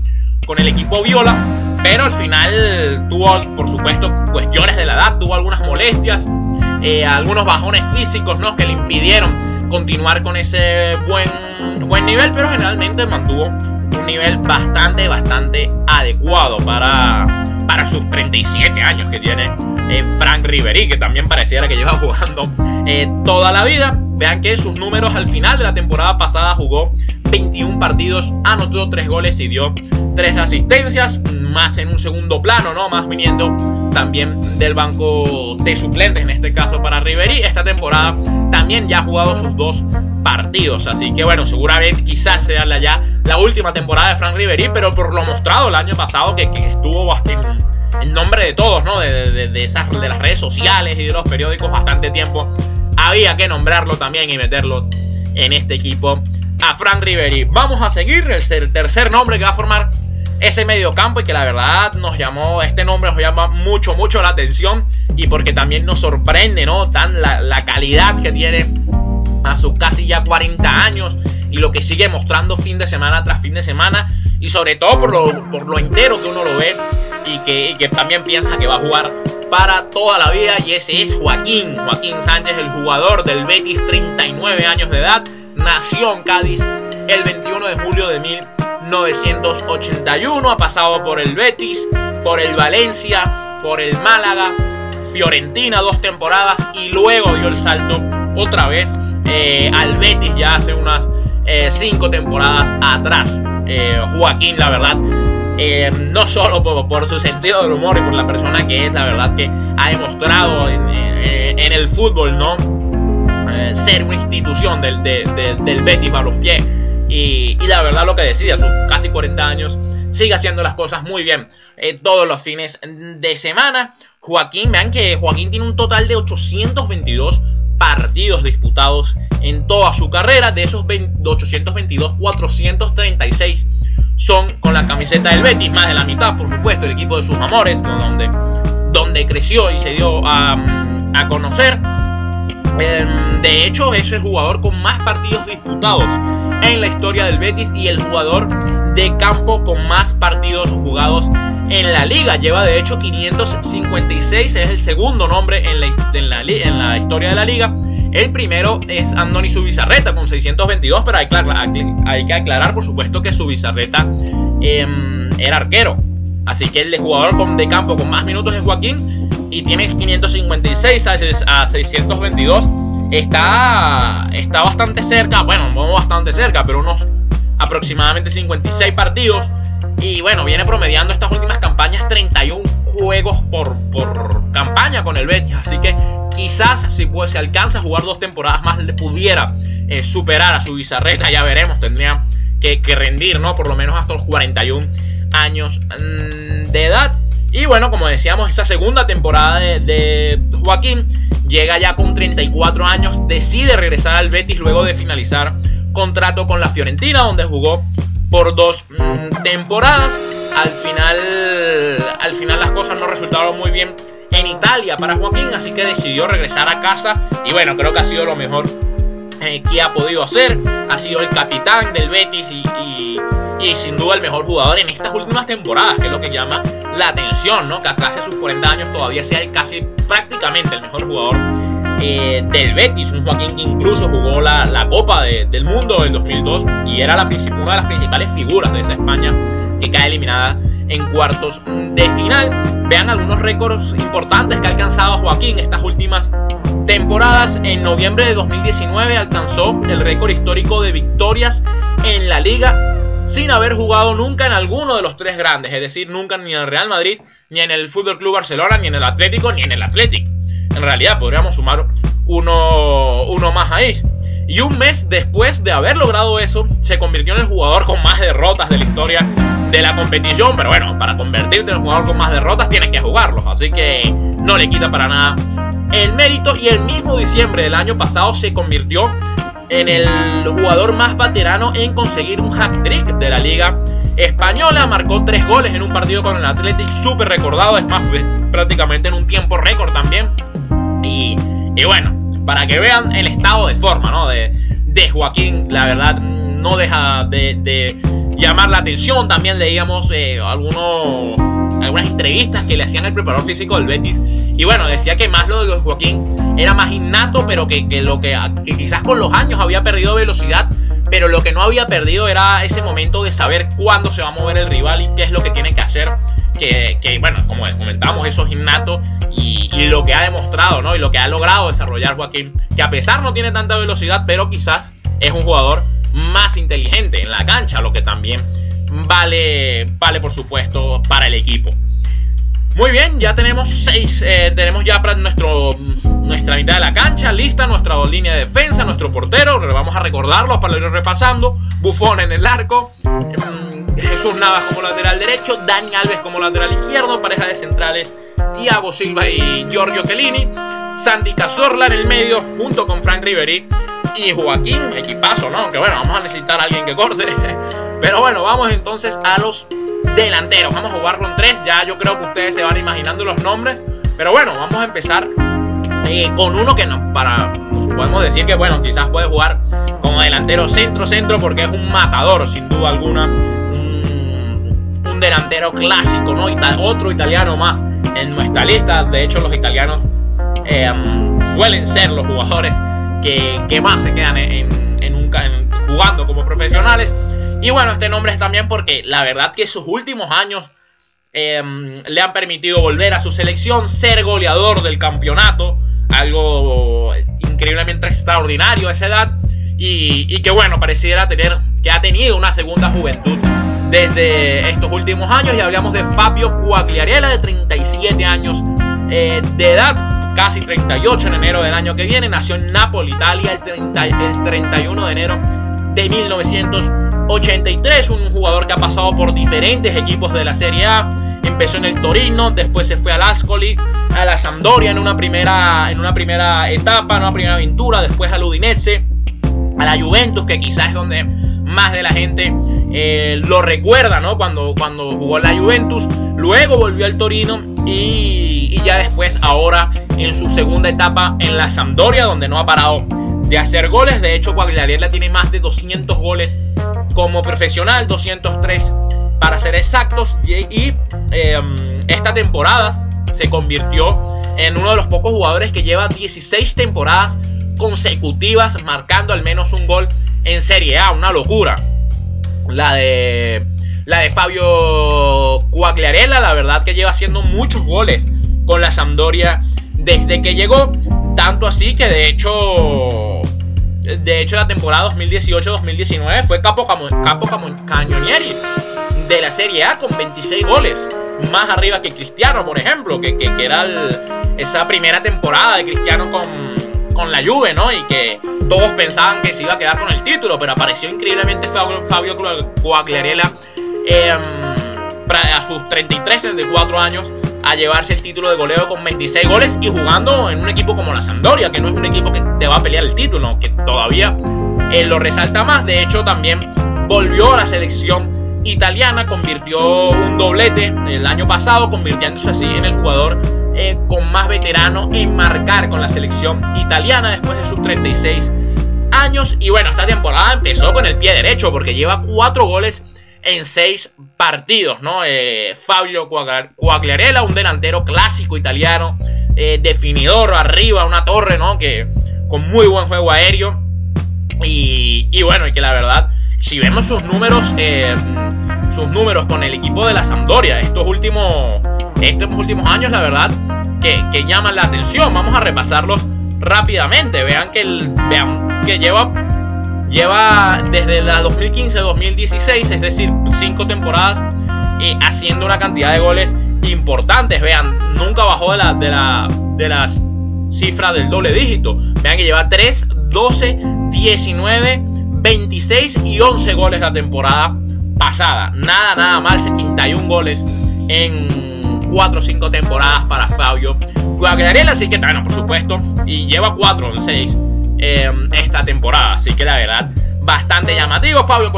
Speaker 1: con el equipo Viola, pero al final tuvo, por supuesto, cuestiones de la edad, tuvo algunas molestias, eh, algunos bajones físicos ¿no? que le impidieron continuar con ese buen, buen nivel, pero generalmente mantuvo un nivel bastante, bastante adecuado para, para sus 37 años que tiene eh, Frank Ribery, que también pareciera que lleva jugando toda la vida. Vean que sus números al final de la temporada pasada jugó 21 partidos, anotó 3 goles y dio 3 asistencias, más en un segundo plano, ¿no? Más viniendo también del banco de suplentes, en este caso para Riverí. Esta temporada también ya ha jugado sus dos partidos, así que bueno, seguramente quizás sea la, ya la última temporada de Frank Riverí, pero por lo mostrado el año pasado que, estuvo en, en, nombre de todos, ¿no? De, de, esas, de las redes sociales y de los periódicos bastante tiempo había que nombrarlo también y meterlos en este equipo a Frank Riveri. Vamos a seguir el tercer nombre que va a formar ese mediocampo y que la verdad nos llamó, este nombre nos llama mucho, mucho la atención y porque también nos sorprende, ¿no? Tan la, calidad que tiene a sus casi ya 40 años y lo que sigue mostrando fin de semana tras fin de semana y sobre todo por lo, por lo entero que uno lo ve y que, que también piensa que va a jugar para toda la vida y ese es Joaquín. Joaquín Sánchez, el jugador del Betis, 39 años de edad, nació en Cádiz el 21 de julio de 1981, ha pasado por el Betis, por el Valencia, por el Málaga, Fiorentina dos temporadas y luego dio el salto otra vez eh, al Betis ya hace unas eh, cinco temporadas atrás. Eh, Joaquín, la verdad, eh, no solo por, su sentido del humor y por la persona que es, la verdad que ha demostrado en, el fútbol, ¿no? Eh, ser una institución del, del Betis Balompié. Y, y, la verdad lo que decía, sus casi 40 años, sigue haciendo las cosas muy bien eh, todos los fines de semana. Joaquín, vean que Joaquín tiene un total de 822 partidos disputados en toda su carrera. De esos 822, 436 son con la camiseta del Betis, más de la mitad, por supuesto, el equipo de sus amores, donde, donde creció y se dio a, conocer. Em, de hecho, es el jugador con más partidos disputados en la historia del Betis y el jugador de campo con más partidos jugados en la liga. Lleva de hecho 556, es el segundo nombre en la, en la, en la historia de la liga. El primero es Andoni Subizarreta con 622, pero hay, hay, que aclarar, por supuesto, que Subizarreta em, era arquero. Así que el jugador de campo con más minutos es Joaquín y tiene 556 a, 622. Está, está bastante cerca, bueno, no bastante cerca, pero unos aproximadamente 56 partidos. Y bueno, viene promediando estas últimas campañas 31 juegos por, por campaña con el Betis. Así que quizás si pues, se alcanza a jugar dos temporadas más le pudiera eh, superar a su bizarreta. Ya veremos, tendría que, rendir, ¿no? Por lo menos hasta los 41 años mm, de edad. Y bueno, como decíamos, esta segunda temporada de, de, Joaquín llega ya con 34 años, decide regresar al Betis luego de finalizar contrato con la Fiorentina, donde jugó por dos mm, temporadas. Al final, al final las cosas no resultaron muy bien en Italia para Joaquín, así que decidió regresar a casa y bueno, creo que ha sido lo mejor eh, que ha podido hacer. Ha sido el capitán del Betis y, y, sin duda el mejor jugador en estas últimas temporadas, que es lo que llama la atención, ¿no? Que a casi sus 40 años todavía sea el casi prácticamente el mejor jugador eh, del Betis, un Joaquín que incluso jugó la, la Copa del Mundo en 2002 y era la, una de las principales figuras de esa España que cae eliminada en cuartos de final. Vean algunos récords importantes que ha alcanzado Joaquín estas últimas temporadas. En noviembre de 2019 alcanzó el récord histórico de victorias en la liga sin haber jugado nunca en alguno de los tres grandes, es decir, nunca ni en el Real Madrid, ni en el Fútbol Club Barcelona, ni en el Atlético, ni en el Athletic. En realidad podríamos sumar uno, uno más ahí. Y un mes después de haber logrado eso, se convirtió en el jugador con más derrotas de la historia de la competición. Pero bueno, para convertirte en el jugador con más derrotas tienes que jugarlos. Así que no le quita para nada el mérito. Y el mismo diciembre del año pasado se convirtió en el jugador más veterano en conseguir un hack trick de la liga española. Marcó tres goles en un partido con el Athletic, súper recordado. Es más, prácticamente en un tiempo récord también. Y, bueno, para que vean el estado de forma ¿no? de, de Joaquín, la verdad no deja de, llamar la atención. También leíamos eh, algunos, algunas entrevistas que le hacían el preparador físico del Betis. Y bueno, decía que más lo de Joaquín era más innato, pero que, lo que, que quizás con los años había perdido velocidad pero lo que no había perdido era ese momento de saber cuándo se va a mover el rival y qué es lo que tiene que hacer. Que, bueno, como comentamos, eso es innato y, lo que ha demostrado, ¿no? Y lo que ha logrado desarrollar Joaquín, que a pesar no tiene tanta velocidad, pero quizás es un jugador más inteligente en la cancha, lo que también vale, vale por supuesto, para el equipo. Muy bien, ya tenemos seis, eh, tenemos ya nuestro, nuestra mitad de la cancha lista, nuestra línea de defensa, nuestro portero, vamos a recordarlos para ir repasando, Bufón en el arco, Jesús Navas como lateral derecho, Dani Alves como lateral izquierdo, pareja de centrales, Thiago Silva y Giorgio Chiellini, Santi Cazorla en el medio junto con Frank Riveri y Joaquín, equipazo, ¿no? Que bueno, vamos a necesitar a alguien que corte, pero bueno, vamos entonces a los delanteros. Vamos a jugar con tres. Ya yo creo que ustedes se van imaginando los nombres. Pero bueno, vamos a empezar eh, con uno que nos, para, podemos decir que bueno, quizás puede jugar como delantero centro-centro porque es un matador, sin duda alguna. Un, delantero clásico, ¿no? otro italiano más en nuestra lista. De hecho, los italianos eh, suelen ser los jugadores que, más se quedan jugando como profesionales. Y bueno, este nombre es también porque la verdad que sus últimos años em, le han permitido volver a su selección, ser goleador del campeonato, algo increíblemente extraordinario a esa edad. Y, que bueno, pareciera tener que ha tenido una segunda juventud desde estos últimos años. Y hablamos de Fabio Quagliarella, de 37 años eh, de edad, casi 38 en enero del año que viene. Nació en Napoli, Italia, el, el 31 de enero de 1983. Un jugador que ha pasado por diferentes equipos de la Serie A. Empezó en el Torino, después se fue al Ascoli, a la Sampdoria en una primera, en una primera etapa, en una primera aventura, después al Udinese, a la Juventus, que quizás es donde más de la gente eh, lo recuerda, ¿no? Cuando, cuando jugó la Juventus, luego volvió al Torino y, ya después, ahora en su segunda etapa en la Sampdoria, donde no ha parado de hacer goles. De hecho, Guagliarella tiene más de 200 goles como profesional, 203 para ser exactos. Y, em, esta temporada se convirtió en uno de los pocos jugadores que lleva 16 temporadas consecutivas marcando al menos un gol en Serie A. Una locura. La de, la de Fabio Quagliarella, la verdad que lleva haciendo muchos goles con la Sampdoria desde que llegó. Tanto así que de hecho de hecho, la temporada 2018-2019 fue capo, capo cañonieri de la Serie A con 26 goles. Más arriba que Cristiano, por ejemplo, que, era esa primera temporada de Cristiano con, con la Juve, ¿no? Y que todos pensaban que se iba a quedar con el título, pero apareció increíblemente Fabio Quagliarella em, a sus 33, 34 años a llevarse el título de goleo con 26 goles y jugando en un equipo como la Sampdoria, que no es un equipo que te va a pelear el título, que todavía él lo resalta más. De hecho, también volvió a la selección italiana, convirtió un doblete el año pasado, convirtiéndose así en el jugador eh, con más veterano en marcar con la selección italiana después de sus 36 años. Y bueno, esta temporada empezó con el pie derecho porque lleva 4 goles en seis partidos, ¿no? Eh, Fabio Quagliarella, un delantero clásico italiano, eh, definidor arriba, una torre, ¿no? Que con muy buen juego aéreo. Y, bueno, y que la verdad, si vemos sus números, eh, sus números con el equipo de la Sampdoria, estos últimos, estos últimos años, la verdad, que, que llaman la atención. Vamos a repasarlos rápidamente. Vean que, el, vean que lleva Lleva desde la 2015-2016, es decir, cinco temporadas, eh, haciendo una cantidad de goles importantes. Vean, nunca bajó de, la, de, la, de las cifras del doble dígito. Vean que lleva 3, 12, 19, 26 y 11 goles la temporada pasada. Nada, nada mal, 71 goles en 4 o 5 temporadas para Fabio Quagliarella. Así que, bueno, por supuesto, y lleva 4 en 6 eh, esta temporada. Así que la verdad, bastante llamativo. Fabio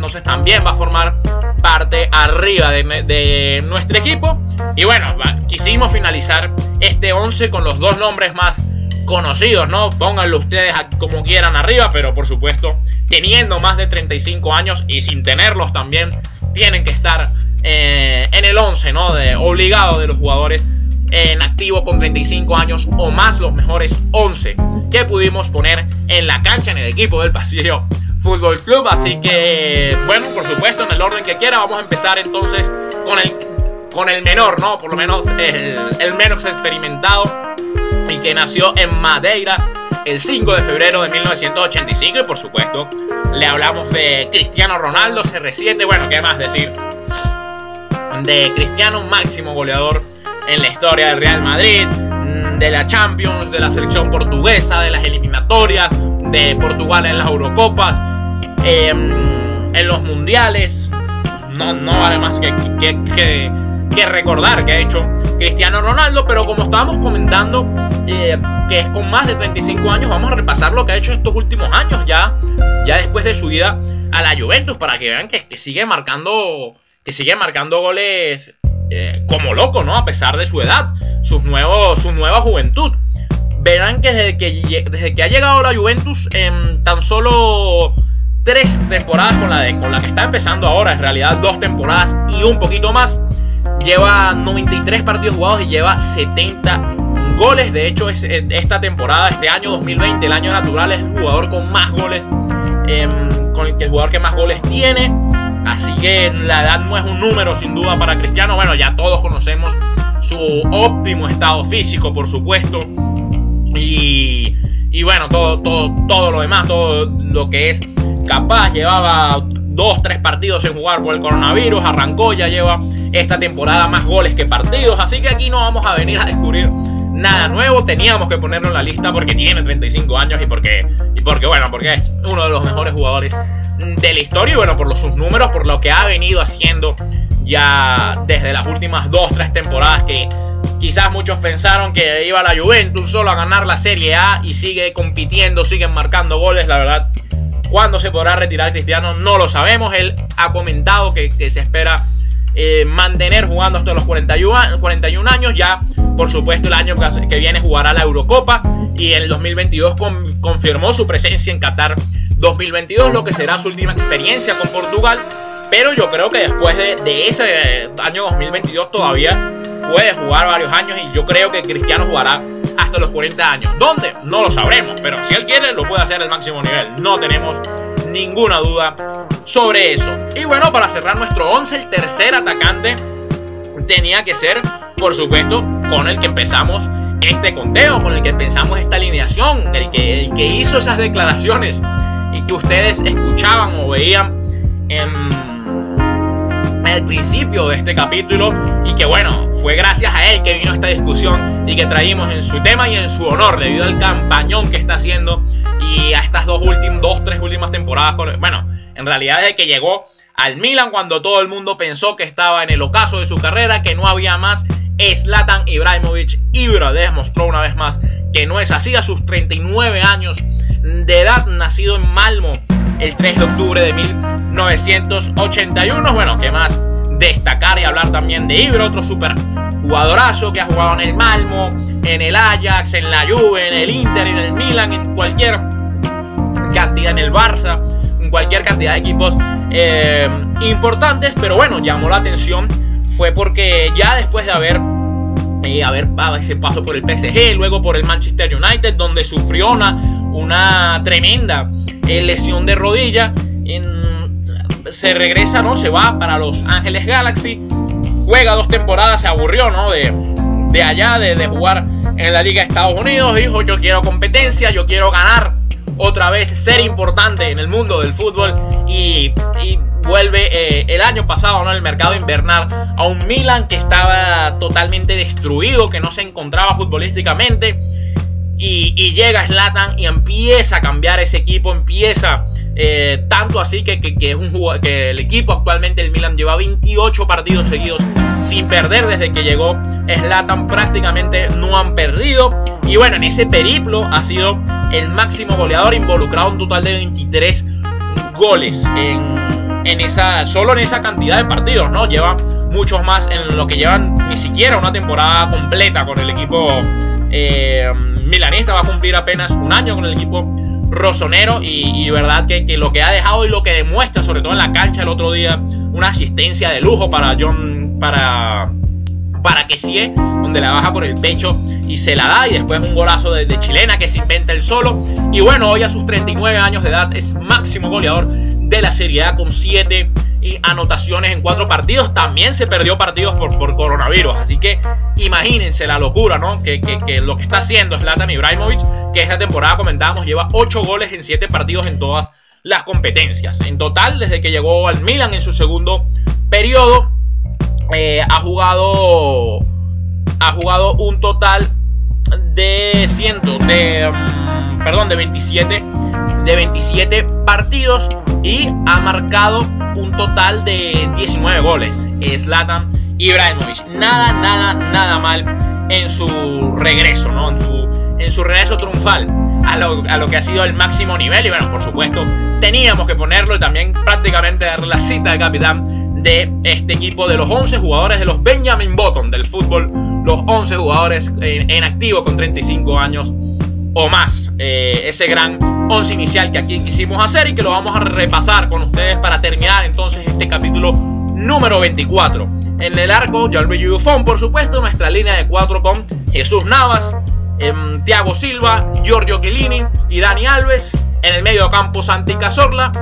Speaker 1: no sé, también va a formar parte arriba de, de nuestro equipo. Y bueno, quisimos finalizar este 11 con los dos nombres más conocidos, ¿no? Pónganlo ustedes como quieran arriba, pero por supuesto, teniendo más de 35 años y sin tenerlos también, tienen que estar eh, en el 11, ¿no? De, obligado de los jugadores en activo con 35 años o más, los mejores 11 que pudimos poner en la cancha, en el equipo del pasillo Fútbol Club. Así que, bueno, por supuesto, en el orden que quiera, vamos a empezar entonces con el, con el menor, ¿no? Por lo menos el, el menos experimentado y que nació en Madeira el 5 de febrero de 1985 y por supuesto le hablamos de Cristiano Ronaldo CR7, bueno, ¿qué más decir? De Cristiano máximo goleador en la historia del Real Madrid, mm, de la Champions, de la selección portuguesa, de las eliminatorias, de Portugal en las Eurocopas, em, en los mundiales. No, no vale más que, que que recordar que ha hecho Cristiano Ronaldo, pero como estábamos comentando, eh, que es con más de 35 años, vamos a repasar lo que ha hecho estos últimos años, ya, ya después de su ida a la Juventus, para que vean que, que sigue marcando, que sigue marcando goles eh, como loco, ¿no? A pesar de su edad, sus nuevos, su nueva juventud. Verán que desde que, desde que ha llegado la Juventus, en tan solo tres temporadas con la, de, con la que está empezando ahora, en realidad dos temporadas y un poquito más, lleva 93 partidos jugados y lleva 70 goles. De hecho, eh, esta temporada, este año 2020, el año natural, es el jugador con más goles, em, con el, jugador que más goles tiene. Así que la edad no es un número sin duda para Cristiano. Bueno, ya todos conocemos su óptimo estado físico, por supuesto. Y, y bueno, todo, todo, todo lo demás, todo lo que es capaz. Llevaba dos, tres partidos sin jugar por el coronavirus. Arrancó, ya lleva esta temporada más goles que partidos. Así que aquí no vamos a venir a descubrir nada nuevo. Teníamos que ponerlo en la lista porque tiene 35 años y porque, y porque bueno, porque es uno de los mejores jugadores de la historia. Y bueno, por los, sus números, por lo que ha venido haciendo ya desde las últimas 2-3 temporadas que quizás muchos pensaron que iba la Juventus solo a ganar la Serie A y sigue compitiendo, siguen marcando goles. La verdad, cuándo se podrá retirar Cristiano no lo sabemos. Él ha comentado que, se espera eh, mantener jugando hasta los 41, 41 años. Ya, por supuesto, el año que viene jugará la Eurocopa y en el 2022 confirmó su presencia en Qatar 2022, lo que será su última experiencia con Portugal. Pero yo creo que después de, de ese año 2022 todavía puede jugar varios años y yo creo que Cristiano jugará hasta los 40 años. ¿Dónde? No lo sabremos, pero si él quiere lo puede hacer al máximo nivel. No tenemos ninguna duda sobre eso. Y bueno, para cerrar nuestro 11, el tercer atacante tenía que ser, por supuesto, con el que empezamos este conteo, con el que pensamos esta alineación, el que, el que hizo esas declaraciones y que ustedes escuchaban o veían en el principio de este capítulo y que bueno, fue gracias a él que vino esta discusión y que traímos en su tema y en su honor debido al campañón que está haciendo y a estas dos últimas, dos, tres últimas temporadas. Bueno, en realidad desde que llegó al Milan cuando todo el mundo pensó que estaba en el ocaso de su carrera, que no había más, Zlatan Ibrahimovic y demostró una vez más que no es así a sus 39 años de edad, nacido en Malmo el 3 de octubre de 1981. Bueno, ¿qué más? Destacar y hablar también de Ibra, otro super jugadorazo que ha jugado en el Malmo, en el Ajax, en la Juve, en el Inter, en el Milan, en cualquier cantidad, en el Barça, en cualquier cantidad de equipos eh, importantes. Pero bueno, llamó la atención fue porque ya después de haber eh, haber ese paso por el PSG, luego por el Manchester United, donde sufrió una, una tremenda eh, lesión de rodilla. se regresa, ¿no? Se va para Los Ángeles Galaxy. Juega dos temporadas, se aburrió, ¿no? De, de allá, de, jugar en la Liga de Estados Unidos. Dijo, yo quiero competencia, yo quiero ganar otra vez, ser importante en el mundo del fútbol. Y, vuelve eh, el año pasado, ¿no? El mercado invernal a un Milan que estaba totalmente destruido, que no se encontraba futbolísticamente Y, llega Slatan y empieza a cambiar ese equipo, empieza eh, tanto así que, es un que el equipo actualmente, el Milan, lleva 28 partidos seguidos sin perder desde que llegó Slatan, prácticamente no han perdido. Y bueno, en ese periplo ha sido el máximo goleador involucrado un total de 23 goles en, en esa, solo en esa cantidad de partidos, ¿no? Lleva muchos más en lo que llevan ni siquiera una temporada completa con el equipo eh, milanista. Va a cumplir apenas un año con el equipo rosonero y, verdad que, lo que ha dejado y lo que demuestra, sobre todo en la cancha el otro día, una asistencia de lujo para John, para para que sie, donde la baja por el pecho y se la da y después un golazo de, chilena que se inventa el solo y bueno hoy a sus 39 años de edad es máximo goleador de la Serie A con 7 anotaciones en 4 partidos. También se perdió partidos por, por coronavirus. Así que imagínense la locura, ¿no? Que, que, lo que está haciendo Zlatan Ibrahimovic, que esta temporada comentábamos, lleva 8 goles en 7 partidos en todas las competencias. En total, desde que llegó al Milan en su segundo periodo, eh, ha jugado ha jugado un total de 100 de mm, perdón de 27 de 27 partidos y ha marcado un total de 19 goles. Zlatan Ibrahimovic. Nada, nada, nada mal en su regreso, ¿no? En su, en su regreso triunfal a lo, a lo, que ha sido el máximo nivel. Y bueno, por supuesto, teníamos que ponerlo y también prácticamente darle la cita de capitán de este equipo de los 11 jugadores de los Benjamin Button del fútbol. Los 11 jugadores en activo con 35 años o más. Eh, ese gran once inicial que aquí quisimos hacer y que lo vamos a repasar con ustedes para terminar entonces este capítulo número 24. En el arco, Jalvi Yufón, por supuesto, nuestra línea de cuatro con Jesús Navas, Thiago Silva, Giorgio Chiellini y Dani Alves. En el medio campo, Santi Cazorla,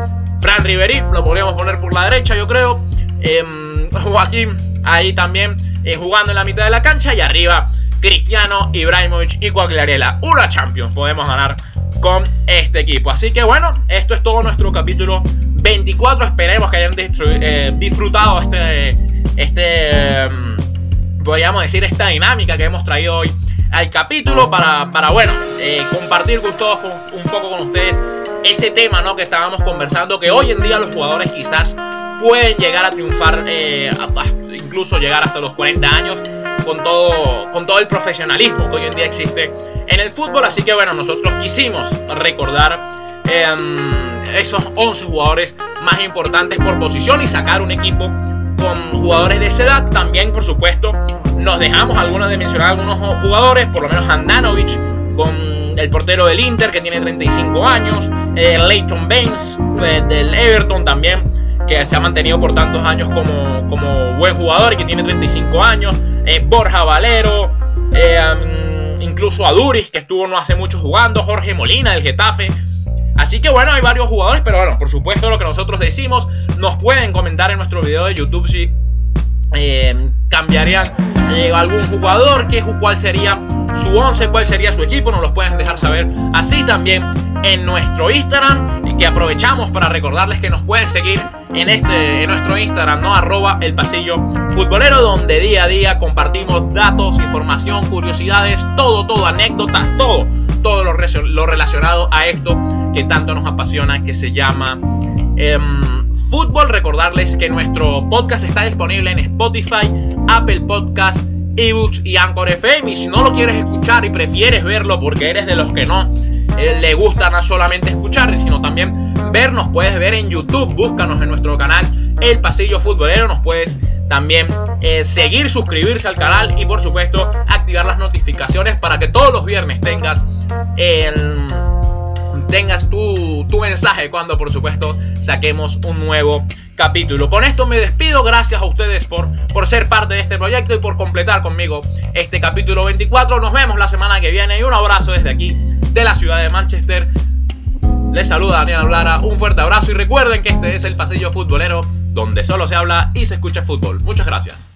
Speaker 1: Fran Riveri, lo podríamos poner por la derecha, yo creo. Em, Joaquín ahí también eh, jugando en la mitad de la cancha y arriba Cristiano, Ibrahimovic y Coagliarella. Una Champions podemos ganar con este equipo. Así que bueno, esto es todo nuestro capítulo 24. Esperemos que hayan eh, disfrutado este, este, em, podríamos decir, esta dinámica que hemos traído hoy al capítulo para, para bueno, eh, compartir con todos un poco con ustedes ese tema ¿no? que estábamos conversando, que hoy en día los jugadores quizás pueden llegar a triunfar, eh, incluso llegar hasta los 40 años con todo, con todo el profesionalismo que hoy en día existe en el fútbol. Así que bueno, nosotros quisimos recordar em, esos 11 jugadores más importantes por posición y sacar un equipo con jugadores de esa edad. También, por supuesto, nos dejamos algunos de mencionar algunos jugadores, por lo menos Handanovic con el portero del Inter que tiene 35 años, eh, Leighton Baines eh, del Everton también que se ha mantenido por tantos años como, como buen jugador y que tiene 35 años. Eh, Borja Valero, eh, incluso Aduris, que estuvo no hace mucho jugando, Jorge Molina del Getafe. Así que bueno, hay varios jugadores, pero bueno, por supuesto lo que nosotros decimos, nos pueden comentar en nuestro video de YouTube si eh, cambiarían algún jugador, qué, cuál sería su 11, cuál sería su equipo, nos los pueden dejar saber así también en nuestro Instagram que aprovechamos para recordarles que nos pueden seguir en este en nuestro Instagram, ¿no? Arroba el pasillo futbolero, donde día a día compartimos datos, información, curiosidades, todo, todo, anécdotas, todo, todo lo, relacionado a esto que tanto nos apasiona, que se llama em, fútbol. Recordarles que nuestro podcast está disponible en Spotify, Apple Podcast, ebooks y Anchor FM. Y si no lo quieres escuchar y prefieres verlo porque eres de los que no eh, le gusta no solamente escuchar, sino también vernos, puedes ver en YouTube, búscanos en nuestro canal El Pasillo Futbolero, nos puedes también eh, seguir, suscribirse al canal y por supuesto activar las notificaciones para que todos los viernes tengas el tengas tu, tu, mensaje cuando por supuesto saquemos un nuevo capítulo. Con esto me despido, gracias a ustedes por, por ser parte de este proyecto y por completar conmigo este capítulo 24. Nos vemos la semana que viene y un abrazo desde aquí de la ciudad de Manchester. Les saluda Daniel Lara, un fuerte abrazo y recuerden que este es el pasillo futbolero donde solo se habla y se escucha fútbol. Muchas gracias.